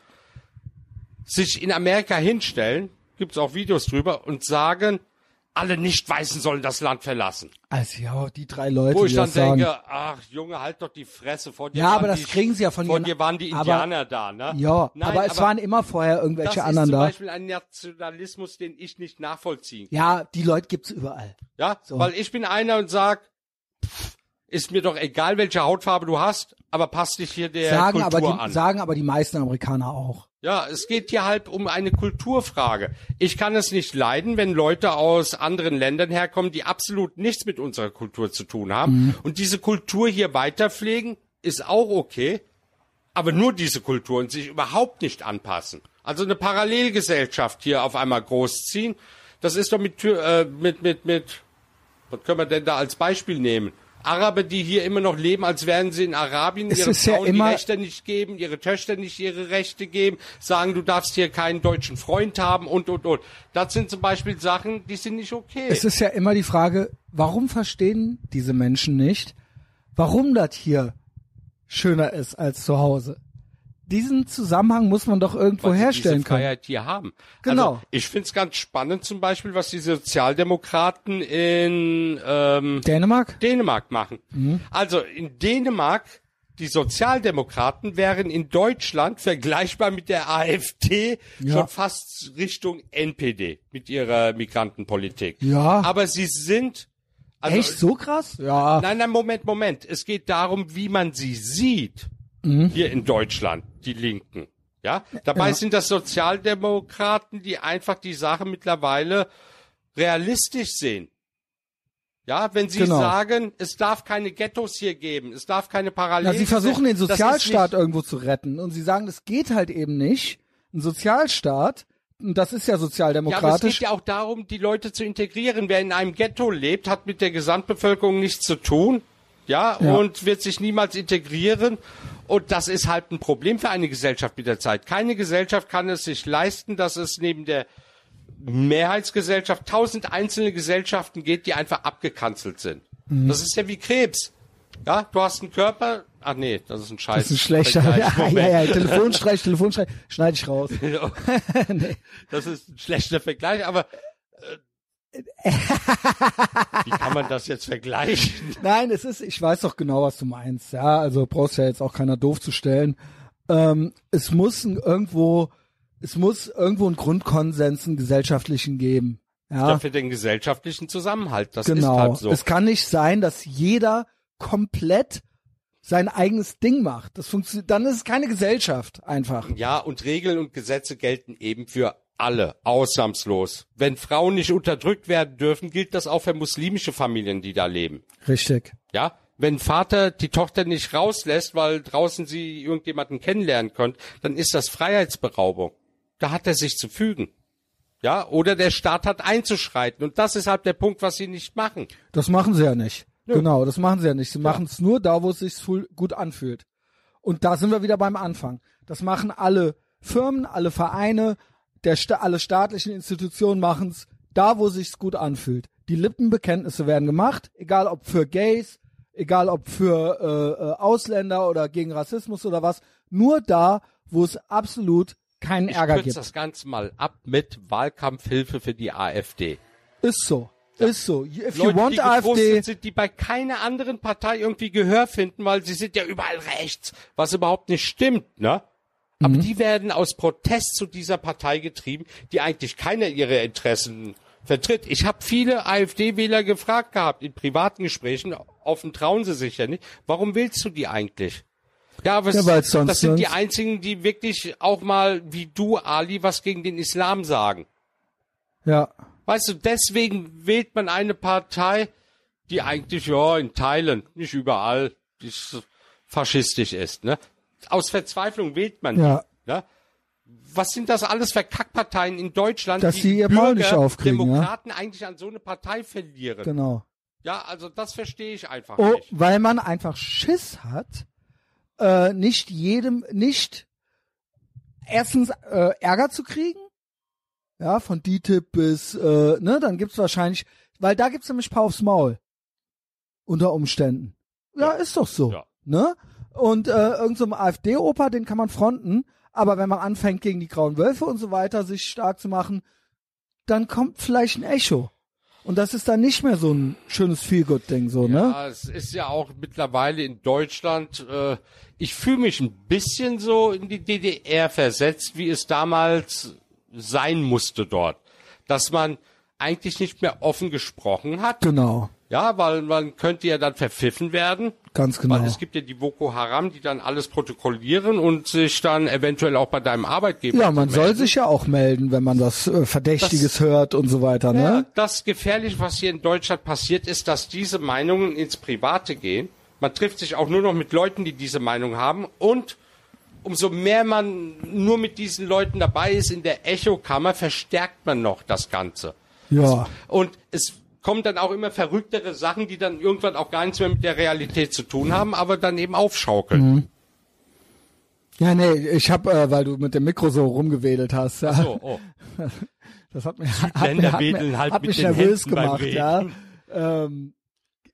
sich in Amerika hinstellen, gibt's auch Videos drüber und sagen, alle Nicht-Weißen sollen das Land verlassen. Also ja, die drei Leute, Wo ich die dann das sagen. denke, ach Junge, halt doch die Fresse. Vor dir Ja, aber das die, kriegen sie ja von ihren- dir waren die aber- Indianer da, ne? ja, Nein, aber es waren immer vorher irgendwelche das anderen ist zum da. Beispiel ein Nationalismus, den ich nicht nachvollziehen kann. Ja, die Leute gibt's überall. Ja, So. weil ich bin einer und sag, pff, ist mir doch egal, welche Hautfarbe du hast, aber passt dich hier der Sagen Kultur aber, die, an. sagen aber die meisten Amerikaner auch. Ja, es geht hier halt um eine Kulturfrage. Ich kann es nicht leiden, wenn Leute aus anderen Ländern herkommen, die absolut nichts mit unserer Kultur zu tun haben. Mhm. Und diese Kultur hier weiterpflegen, ist auch okay. Aber nur diese Kultur und sich überhaupt nicht anpassen. Also eine Parallelgesellschaft hier auf einmal großziehen, das ist doch mit, äh, mit, mit, mit, was können wir denn da als Beispiel nehmen? Araber, die hier immer noch leben, als wären sie in Arabien, Es ihre ist ja Frauen immer- die Rechte nicht geben, ihre Töchter nicht ihre Rechte geben, sagen, du darfst hier keinen deutschen Freund haben und, und, und. Das sind zum Beispiel Sachen, die sind nicht okay. Es ist ja immer die Frage, warum verstehen diese Menschen nicht, warum das hier schöner ist als zu Hause? Diesen Zusammenhang muss man doch irgendwo weil herstellen diese können. Freiheit hier haben. Genau. Also ich find's ganz spannend zum Beispiel, was die Sozialdemokraten in ähm, Dänemark? Dänemark machen. Mhm. Also in Dänemark die Sozialdemokraten wären in Deutschland vergleichbar mit der AfD Ja. schon fast Richtung NPD mit ihrer Migrantenpolitik. Ja. Aber sie sind also, Echt so krass? Ja. Nein, nein, Moment, Moment. Es geht darum, wie man sie sieht. Hier in Deutschland, die Linken. Ja, dabei Ja. sind das Sozialdemokraten, die einfach die Sache mittlerweile realistisch sehen. Ja, wenn sie Genau. sagen, es darf keine Ghettos hier geben, es darf keine Parallelen. sie versuchen den Sozialstaat irgendwo zu retten und sie sagen, das geht halt eben nicht. Ein Sozialstaat, und das ist ja Ja, aber es sozialdemokratisch. geht ja auch darum, die Leute zu integrieren. Wer in einem Ghetto lebt, hat mit der Gesamtbevölkerung nichts zu tun. Ja, Ja. und wird sich niemals integrieren. Und das ist halt ein Problem für eine Gesellschaft mit der Zeit. Keine Gesellschaft kann es sich leisten, dass es neben der Mehrheitsgesellschaft tausend einzelne Gesellschaften geht, die einfach abgekanzelt sind. Mhm. Das ist ja wie Krebs. Ja, du hast einen Körper. Ach nee, das ist ein Scheiß. das ist ein schlechter. Vergleich. Ja, ja, ja, Telefonstreich, Telefonstreich, schneide ich raus. Das ist ein schlechter Vergleich, aber wie kann man das jetzt vergleichen? Nein, es ist, ich weiß doch genau, was du meinst. Ja, also brauchst ja jetzt auch keiner doof zu stellen. Ähm, es muss irgendwo, es muss irgendwo einen Grundkonsens, einen gesellschaftlichen geben. Ja, Ja, für den gesellschaftlichen Zusammenhalt. Das genau. ist halt so. Es kann nicht sein, dass jeder komplett sein eigenes Ding macht. Das funktioniert, dann ist es keine Gesellschaft einfach. Ja, und Regeln und Gesetze gelten eben für alle, ausnahmslos. Wenn Frauen nicht unterdrückt werden dürfen, gilt das auch für muslimische Familien, die da leben. Richtig. Ja, wenn Vater die Tochter nicht rauslässt, weil draußen sie irgendjemanden kennenlernen können, dann ist das Freiheitsberaubung. Da hat er sich zu fügen. Ja, oder der Staat hat einzuschreiten. Und das ist halt der Punkt, was sie nicht machen. Das machen sie ja nicht. Genau, das machen sie ja nicht. Sie machen es nur da, wo es sich gut anfühlt. Und da sind wir wieder beim Anfang. Das machen alle Firmen, alle Vereine, der Sta alle staatlichen Institutionen machen es da, wo sich's gut anfühlt. Die Lippenbekenntnisse werden gemacht, egal ob für Gays, egal ob für äh, äh, Ausländer oder gegen Rassismus oder was. Nur da, wo es absolut keinen Ich Ärger gibt. das Ganze mal ab mit Wahlkampfhilfe für die AfD. Ist so. Ist so. If Leute, you want die AfD, sind, die bei keiner anderen Partei irgendwie Gehör finden, weil sie sind ja überall rechts, was überhaupt nicht stimmt, ne? Aber Mhm. die werden aus Protest zu dieser Partei getrieben, die eigentlich keiner ihre Interessen vertritt. Ich habe viele AfD-Wähler gefragt gehabt in privaten Gesprächen, offen trauen sie sich ja nicht, warum willst du die eigentlich? Ja, aber Ja, weil's sonst- das sind die einzigen, die wirklich auch mal wie du, Ali, was gegen den Islam sagen. ja. Weißt du, deswegen wählt man eine Partei, die eigentlich, ja, in Teilen, nicht überall, die faschistisch ist, ne? Aus Verzweiflung wählt man Ja. die, ne? Was sind das alles für Kackparteien in Deutschland, Dass die sie ihr Maul nicht aufkriegen, ja? Demokraten eigentlich an so eine Partei verlieren? Genau. Ja, also das verstehe ich einfach Oh, nicht. weil man einfach Schiss hat, äh, nicht jedem, nicht erstens äh, Ärger zu kriegen, ja, von DTIP bis, äh, ne, dann gibt's wahrscheinlich, weil da gibt's nämlich paar aufs Maul. Unter Umständen. Ja, ist doch so. Ja. Ne? Und äh, irgendein so ein AfD-Opa, den kann man fronten, aber wenn man anfängt, gegen die Grauen Wölfe und so weiter sich stark zu machen, dann kommt vielleicht ein Echo. Und das ist dann nicht mehr so ein schönes Feel-Good-Ding, so, ne? Ja, es ist ja auch mittlerweile in Deutschland, äh, ich fühle mich ein bisschen so in die DDR versetzt, wie es damals sein musste dort. Dass man eigentlich nicht mehr offen gesprochen hat. Genau. Ja, weil man könnte ja dann verpfiffen werden. Ganz genau. Weil es gibt ja die Boko Haram, die dann alles protokollieren und sich dann eventuell auch bei deinem Arbeitgeber. Ja, man soll sich ja auch melden, wenn man was äh, Verdächtiges hört und so weiter, Ja, ne? das Gefährliche, was hier in Deutschland passiert, ist, dass diese Meinungen ins Private gehen. Man trifft sich auch nur noch mit Leuten, die diese Meinung haben. Und umso mehr man nur mit diesen Leuten dabei ist in der Echokammer, verstärkt man noch das Ganze. Ja. Und es kommen dann auch immer verrücktere Sachen, die dann irgendwann auch gar nichts mehr mit der Realität zu tun haben, aber dann eben aufschaukeln. Ja, nee, ich hab, äh, weil du mit dem Mikro so rumgewedelt hast. Ja. So, oh. Das hat mich, hat mir, hat mir, halt hat mich nervös gemacht, ja. Ähm,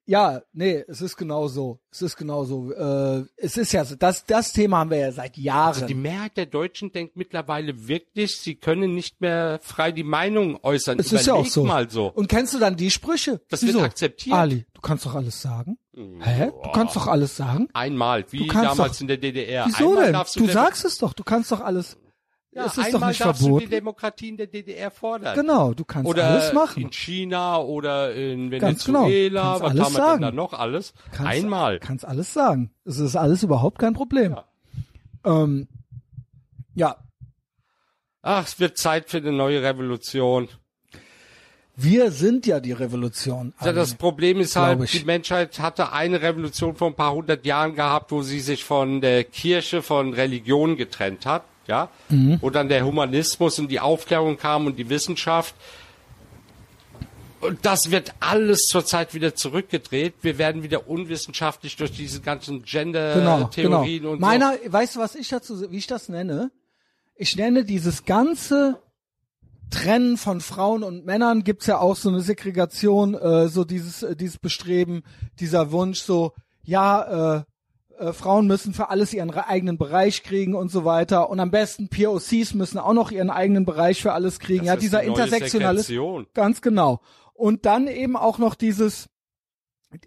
ja, nee, es ist genau so. Es ist genau so. Äh, es ist ja so, das, das Thema haben wir ja seit Jahren. Also die Mehrheit der Deutschen denkt mittlerweile wirklich, sie können nicht mehr frei die Meinung äußern. es ist ja auch Überleg so. mal so. Und kennst du dann die Sprüche? Das wird Wieso? akzeptiert. Ali, du kannst doch alles sagen. Hä? Du kannst doch alles sagen. Einmal, wie damals doch- in der DDR. Wieso einmal denn? Du der- sagst es doch. Du kannst doch alles. Ja, es ist doch einmal nicht darfst du die verboten. Demokratie in der DDR fordern. Genau, du kannst Oder alles machen. in China oder in genau. Venezuela. Kannst Was alles haben wir sagen. denn da noch alles? Kannst, Einmal. Kannst alles sagen. Es ist alles überhaupt kein Problem. Ja. Ähm, ja, Ach, es wird Zeit für eine neue Revolution. wir sind ja die Revolution. Ja, das Problem ist halt, die Menschheit hatte eine Revolution vor ein paar hundert Jahren gehabt, wo sie sich von der Kirche, von Religion getrennt hat, ja, Mhm. wo dann der Humanismus und die Aufklärung kam und die Wissenschaft. Und das wird alles zurzeit wieder zurückgedreht. Wir werden wieder unwissenschaftlich durch diese ganzen genau, Gender-Theorien genau. und Meiner, weißt du, was ich dazu, wie ich das nenne? Ich nenne dieses ganze Trennen von Frauen und Männern gibt's ja auch so eine Segregation, äh, so dieses, äh, dieses Bestreben, dieser Wunsch, so, ja, äh, äh, Frauen müssen für alles ihren re- eigenen Bereich kriegen und so weiter. Und am besten POCs müssen auch noch ihren eigenen Bereich für alles kriegen. Das ja, dieser die Intersektionalismus. Ganz genau. Und dann eben auch noch dieses,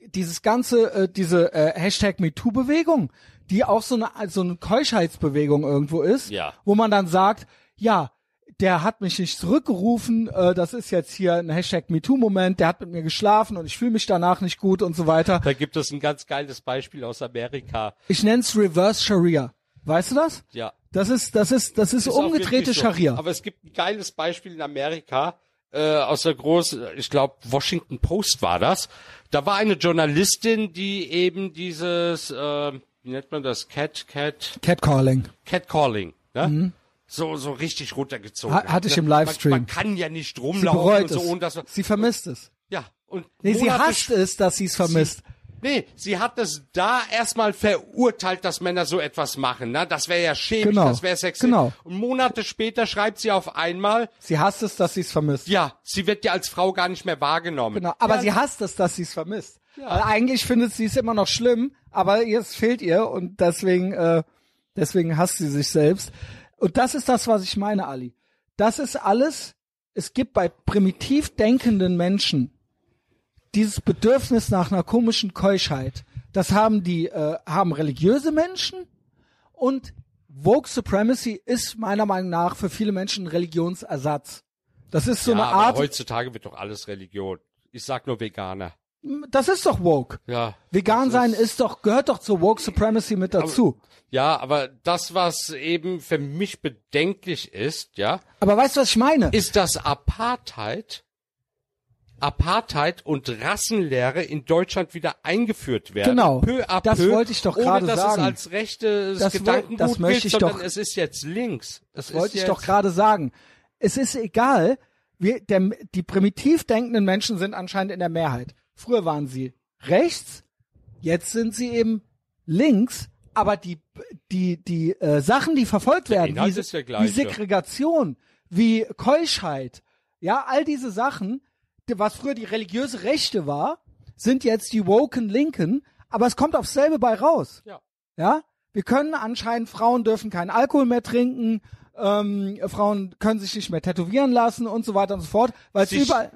dieses ganze, äh, diese äh, Hashtag MeToo-Bewegung, die auch so eine, so eine Keuschheitsbewegung irgendwo ist, Ja. wo man dann sagt, ja, der hat mich nicht zurückgerufen, äh, das ist jetzt hier ein Hashtag MeToo-Moment, der hat mit mir geschlafen und ich fühle mich danach nicht gut und so weiter. Da gibt es ein ganz geiles Beispiel aus Amerika. Ich nenn's Reverse Sharia. Weißt du das? Ja. Das ist, das ist, das ist, Ist umgedrehte so. Scharia. Aber es gibt ein geiles Beispiel in Amerika, äh, aus der großen, ich glaube, Washington Post war das. Da war eine Journalistin, die eben dieses, äh, wie nennt man das, Cat, Cat, Catcalling. Catcalling, ne? So, so richtig runtergezogen. Ha- hatte ich ne? im Livestream. Man, man kann ja nicht Sie rumlaufen und so, es. und das, Sie vermisst es. ja, und Nee, sie hasst es, dass sie es vermisst. Nee, sie hat es da erstmal verurteilt, dass Männer so etwas machen. Ne? Das wäre ja schäbig, Genau, das wäre sexistisch. genau. Und Monate später schreibt sie auf einmal, Sie hasst es, dass sie es vermisst. ja, sie wird ja als Frau gar nicht mehr wahrgenommen. Genau, aber ja, sie hasst es, dass sie es vermisst. Weil eigentlich findet sie es immer noch schlimm, aber es fehlt ihr und deswegen, äh, deswegen hasst sie sich selbst. Und das ist das, was ich meine, Ali. Das ist alles, es gibt bei primitiv denkenden Menschen dieses Bedürfnis nach einer komischen Keuschheit. Das haben die, äh, haben religiöse Menschen und Woke Supremacy ist meiner Meinung nach für viele Menschen ein Religionsersatz. Das ist so ja, eine aber Art, heutzutage wird doch alles Religion. Ich sag nur Veganer. Das ist doch woke. Ja. Vegan das sein ist- ist doch, gehört doch zur Woke Supremacy mit dazu. Ja, aber das, was eben für mich bedenklich ist, ja, Aber weißt du, was ich meine? ist, dass Apartheid, Apartheid und Rassenlehre in Deutschland wieder eingeführt werden. Genau. Peu à Das peu, wollte ich doch ohne gerade dass sagen. es als rechtes Das Gedankengut das möchte gilt, ich sondern doch- es ist jetzt links. Es Das wollte ist ich doch gerade sagen. Es ist egal, wir, der, die primitiv denkenden Menschen sind anscheinend in der Mehrheit. Früher waren sie rechts, jetzt sind sie eben links, aber die, die, die äh, Sachen, die verfolgt werden, Inhalt wie. Segregation, wie Keuschheit, ja, all diese Sachen, die, was früher die religiöse Rechte war, sind jetzt die woken Linken, aber es kommt aufs selbe bei raus. Ja. Ja, wir können anscheinend, Frauen dürfen keinen Alkohol mehr trinken, ähm, Frauen können sich nicht mehr tätowieren lassen und so weiter und so fort, weil es überall,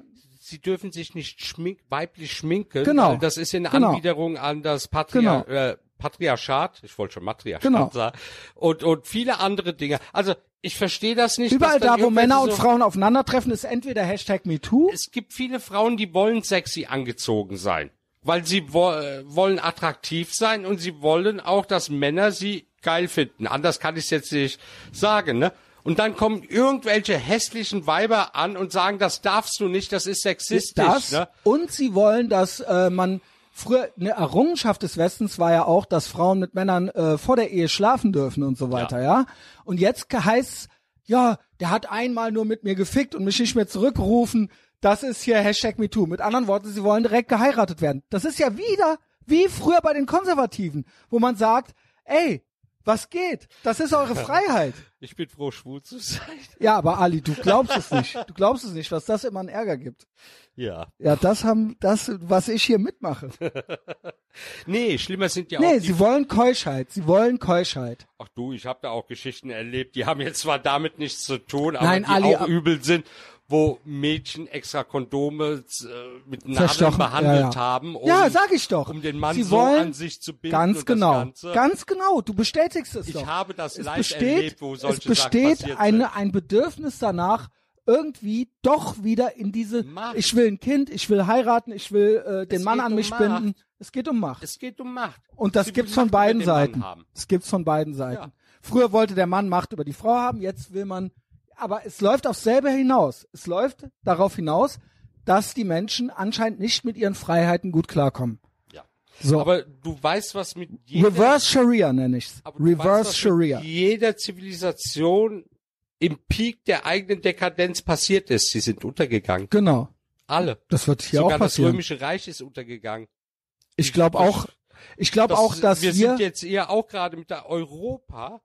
Sie dürfen sich nicht schmink, weiblich schminken. Genau. weil Das ist eine Genau. Anbiederung an das Patria Genau. äh, Patriarchat. Ich wollte schon Matriarchat Genau. sagen. Und, und viele andere Dinge. Also, ich verstehe das nicht. überall da, wo Männer und so, Frauen aufeinandertreffen, ist entweder Hashtag MeToo, Es gibt viele Frauen, die wollen sexy angezogen sein. Weil sie wo äh, wollen attraktiv sein und sie wollen auch, dass Männer sie geil finden. Anders kann ich es jetzt nicht sagen, ne? Und dann kommen irgendwelche hässlichen Weiber an und sagen, das darfst du nicht, das ist sexistisch, das ne? und sie wollen, dass äh, man früher eine Errungenschaft des Westens war ja auch, dass Frauen mit Männern äh, vor der Ehe schlafen dürfen und so weiter, ja. Und jetzt heißt ja, der hat einmal nur mit mir gefickt und mich nicht mehr zurückgerufen. Das ist hier Hashtag MeToo. Mit anderen Worten, sie wollen direkt geheiratet werden. Das ist ja wieder wie früher bei den Konservativen, wo man sagt, ey, was geht? Das ist eure Freiheit. Ich bin froh, schwul zu sein. Ja, aber Ali, du glaubst es nicht. Du glaubst es nicht, was das immer einen Ärger gibt. Ja. Ja, das haben, das, was ich hier mitmache. Nee, schlimmer sind ja Nee, auch die sie wollen Keuschheit. Sie wollen Keuschheit. Ach du, ich habe da auch Geschichten erlebt, die haben jetzt zwar damit nichts zu tun, aber Nein, die Ali, auch übel sind, wo Mädchen extra Kondome äh, mit Nadeln Verstochen, behandelt ja, ja. haben, um, ja, sag ich doch. um den Mann Sie so wollen an sich zu binden. ganz genau, ganz genau. Du bestätigst es Ich doch. habe das es live besteht, erlebt, wo solche es besteht Sachen eine, sind. ein Bedürfnis danach, irgendwie doch wieder in diese, Macht. ich will ein Kind, ich will heiraten, ich will äh, den Es Mann an um mich Macht. binden. Es geht um Macht. Es geht um Macht. Und das Sie gibt's von beiden Seiten. Das gibt's von beiden Seiten. Ja. Früher wollte der Mann Macht über die Frau haben, jetzt will man, aber es läuft aufs selbe hinaus. Es läuft darauf hinaus, dass die Menschen anscheinend nicht mit ihren Freiheiten gut klarkommen. Ja. So. Aber du weißt, was mit jeder, Reverse Sharia nenne ich's. Reverse weißt, Sharia. Jeder Zivilisation im Peak der eigenen Dekadenz passiert ist. Sie sind untergegangen. Genau. Alle. Das wird hier Sogar auch das passieren. Römische Reich ist untergegangen. Ich glaube auch, ich glaube Das- auch, dass wir wir, sind jetzt eher auch gerade mit der Europa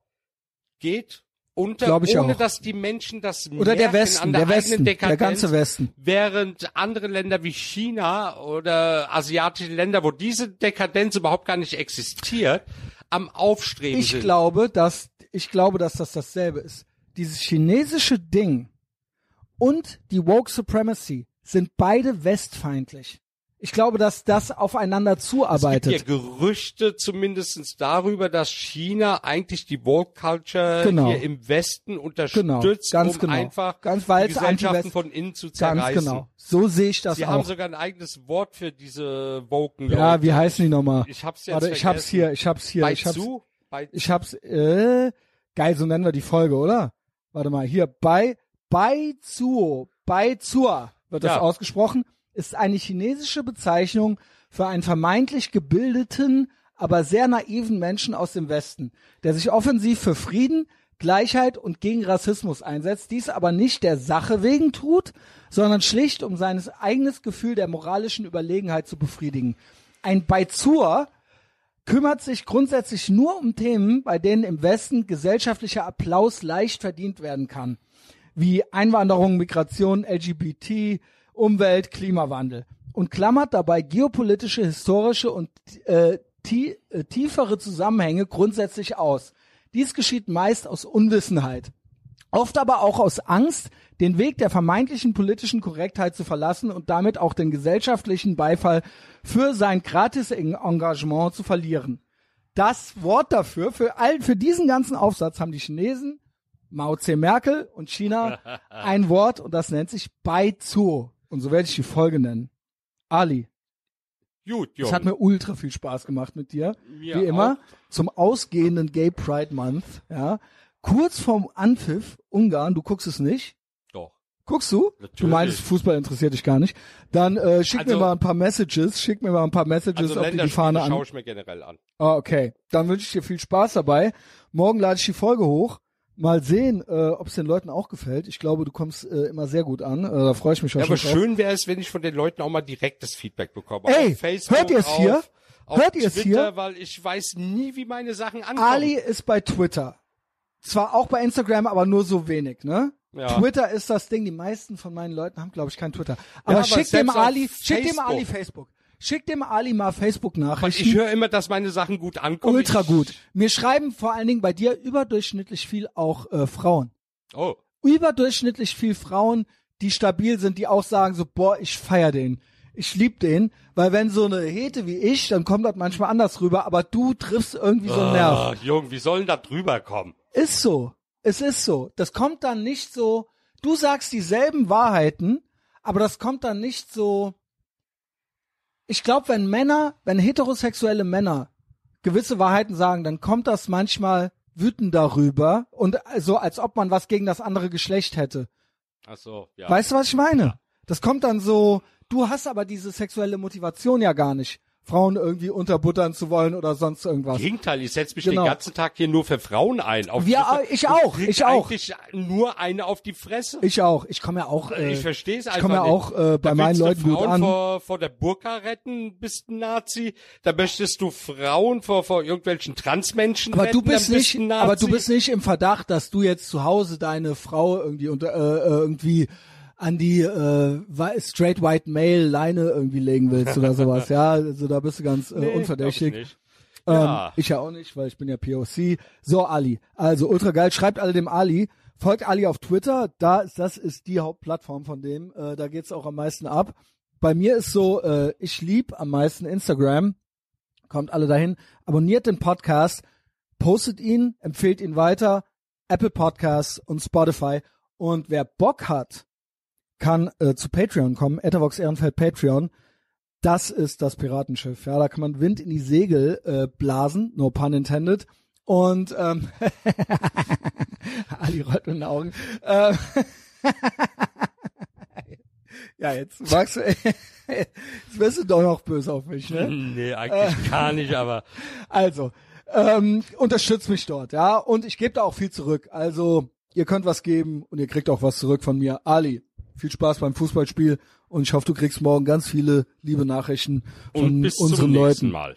geht unter, ich ohne auch. dass die Menschen das oder der Westen, der, der Westen, der Dekadenz, ganze Westen. während andere Länder wie China oder asiatische Länder, wo diese Dekadenz überhaupt gar nicht existiert, am Aufstreben Ich sind. glaube, dass ich glaube, dass das dasselbe ist. Dieses chinesische Ding und die woke supremacy sind beide westfeindlich. Ich glaube, dass das aufeinander es zuarbeitet. gibt ja Gerüchte zumindestens darüber, dass China eigentlich die Woke Culture Genau. hier im Westen unterstützt, Genau, ganz um genau. einfach Ganz, weil die es Gesellschaften von innen zu zerreißen. Ganz genau. So sehe ich das Sie auch. haben sogar ein eigenes Wort für diese Woken ja, wie heißen die nochmal? Ich hab's jetzt Warte, ich hab's hier, ich hab's hier, Bei ich hab's, zu? Bei ich hab's, äh, geil, so nennen wir die Folge, oder? Warte mal, hier, bei, bei Zuo, bei Zua wird das Ja. ausgesprochen, ist eine chinesische Bezeichnung für einen vermeintlich gebildeten, aber sehr naiven Menschen aus dem Westen, der sich offensiv für Frieden, Gleichheit und gegen Rassismus einsetzt, dies aber nicht der Sache wegen tut, sondern schlicht um sein eigenes Gefühl der moralischen Überlegenheit zu befriedigen. Ein Baizur kümmert sich grundsätzlich nur um Themen, bei denen im Westen gesellschaftlicher Applaus leicht verdient werden kann, wie Einwanderung, Migration, LGBT, Umwelt, Klimawandel und klammert dabei geopolitische, historische und äh, tie äh, tiefere Zusammenhänge grundsätzlich aus. Dies geschieht meist aus Unwissenheit. Oft aber auch aus Angst, den Weg der vermeintlichen politischen Korrektheit zu verlassen und damit auch den gesellschaftlichen Beifall für sein gratis Engagement zu verlieren. Das Wort dafür, für, all, für diesen ganzen Aufsatz haben die Chinesen, Mao Tse Merkel und China ein Wort und das nennt sich Baizuo. Und so werde ich die Folge nennen. Ali, Gut, es Junge. hat mir ultra viel Spaß gemacht mit dir. Mir Wie immer, auch. zum ausgehenden Gay Pride Month, ja. Kurz vorm Anpfiff, Ungarn, du guckst es nicht. Doch. Guckst du? Du Natürlich. meinst, Fußball interessiert dich gar nicht. Dann äh, schick mir Also- mal ein paar Messages, schick mir mal ein paar Messages, Also ob du die Länderspiele Fahne an. schaue ich mir generell an. Ah, okay. Dann wünsche ich dir viel Spaß dabei. Morgen lade ich die Folge hoch. Mal sehen, äh, ob es den Leuten auch gefällt. Ich glaube, du kommst äh, immer sehr gut an. Äh, da freue ich mich auch Ja, schon aber drauf. schön wäre es, wenn ich von den Leuten auch mal direktes Feedback bekomme. Ey, Facebook, hört ihr es hier? Hört ihr es hier? weil ich weiß nie, wie meine Sachen ankommen. Ali ist bei Twitter. Zwar auch bei Instagram, aber nur so wenig, ne? Ja. Twitter ist das Ding. Die meisten von meinen Leuten haben, glaube ich, kein Twitter. Aber aber schick dem Ali, schick dem. Ali Facebook. Schick dem Ali mal Facebook-Nachrichten. ich höre immer, dass meine Sachen gut ankommen. Ultra gut. Mir schreiben vor allen Dingen bei dir überdurchschnittlich viel auch äh, Frauen. Oh, Überdurchschnittlich viel Frauen, die stabil sind, die auch sagen so, boah, ich feier den. Ich lieb den, weil wenn so eine Hete wie ich, dann kommt das manchmal anders rüber, aber du triffst irgendwie so einen Nerv. Ah, Junge, wie sollen da drüber kommen? Ist so. Es ist so. Das kommt dann nicht so, du sagst dieselben Wahrheiten, aber das kommt dann nicht so. Ich glaube, wenn Männer, wenn heterosexuelle Männer gewisse Wahrheiten sagen, dann kommt das manchmal wütend darüber und so, als ob man was gegen das andere Geschlecht hätte. Ach so, ja. Weißt du, was ich meine? Das kommt dann so, du hast aber diese sexuelle Motivation ja gar nicht, Frauen irgendwie unterbuttern zu wollen oder sonst irgendwas. Gegenteil, ich setze mich Genau. den ganzen Tag hier nur für Frauen ein. Auf Wir ich auch, ich auch. nur eine auf die Fresse. Ich auch. Ich komme ja auch. Äh, ich verstehe es ich einfach komme ja auch äh, bei Da meinen Leuten du gut Frauen an. Vor, vor der Burka retten, bist ein Nazi. Da möchtest du Frauen vor, vor irgendwelchen Transmenschen Aber retten, du bist nicht, Nazi. aber du bist nicht im Verdacht, dass du jetzt zu Hause deine Frau irgendwie unter äh, äh, irgendwie an die äh, straight white male Leine irgendwie legen willst oder sowas. ja, also da bist du ganz äh, Nee, unverdächtig. ich. Ähm, Ja. Ich ja auch nicht, weil ich bin ja POC. So, Ali. Also, ultra geil. Schreibt alle dem Ali. Folgt Ali auf Twitter, da das ist die Hauptplattform von dem. Äh, da geht's auch am meisten ab. Bei mir ist so, äh, ich lieb am meisten Instagram. Kommt alle dahin. Abonniert den Podcast, postet ihn, empfehlt ihn weiter. Apple Podcasts und Spotify. Und wer Bock hat, kann äh, zu Patreon kommen. Ethervox Ehrenfeld Patreon. Das ist das Piratenschiff. Ja, da kann man Wind in die Segel äh, blasen, no pun intended. Und ähm, Ali rollt mit den Augen. Ähm, ja, jetzt magst du, jetzt wirst du doch noch böse auf mich, ne? Nee, eigentlich gar nicht, aber Also, ähm, unterstützt mich dort, ja. Und ich gebe da auch viel zurück. Also, ihr könnt was geben und ihr kriegt auch was zurück von mir. Ali, viel Spaß beim Fußballspiel und ich hoffe, du kriegst morgen ganz viele liebe Nachrichten von und bis unseren zum nächsten Leuten. Mal.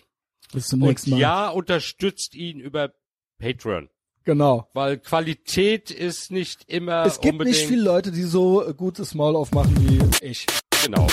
Bis zum Und nächsten Mal. ja, unterstützt ihn über Patreon. Genau. Weil Qualität ist nicht immer Es gibt nicht viele Leute, die so gutes Maul aufmachen wie ich. Genau.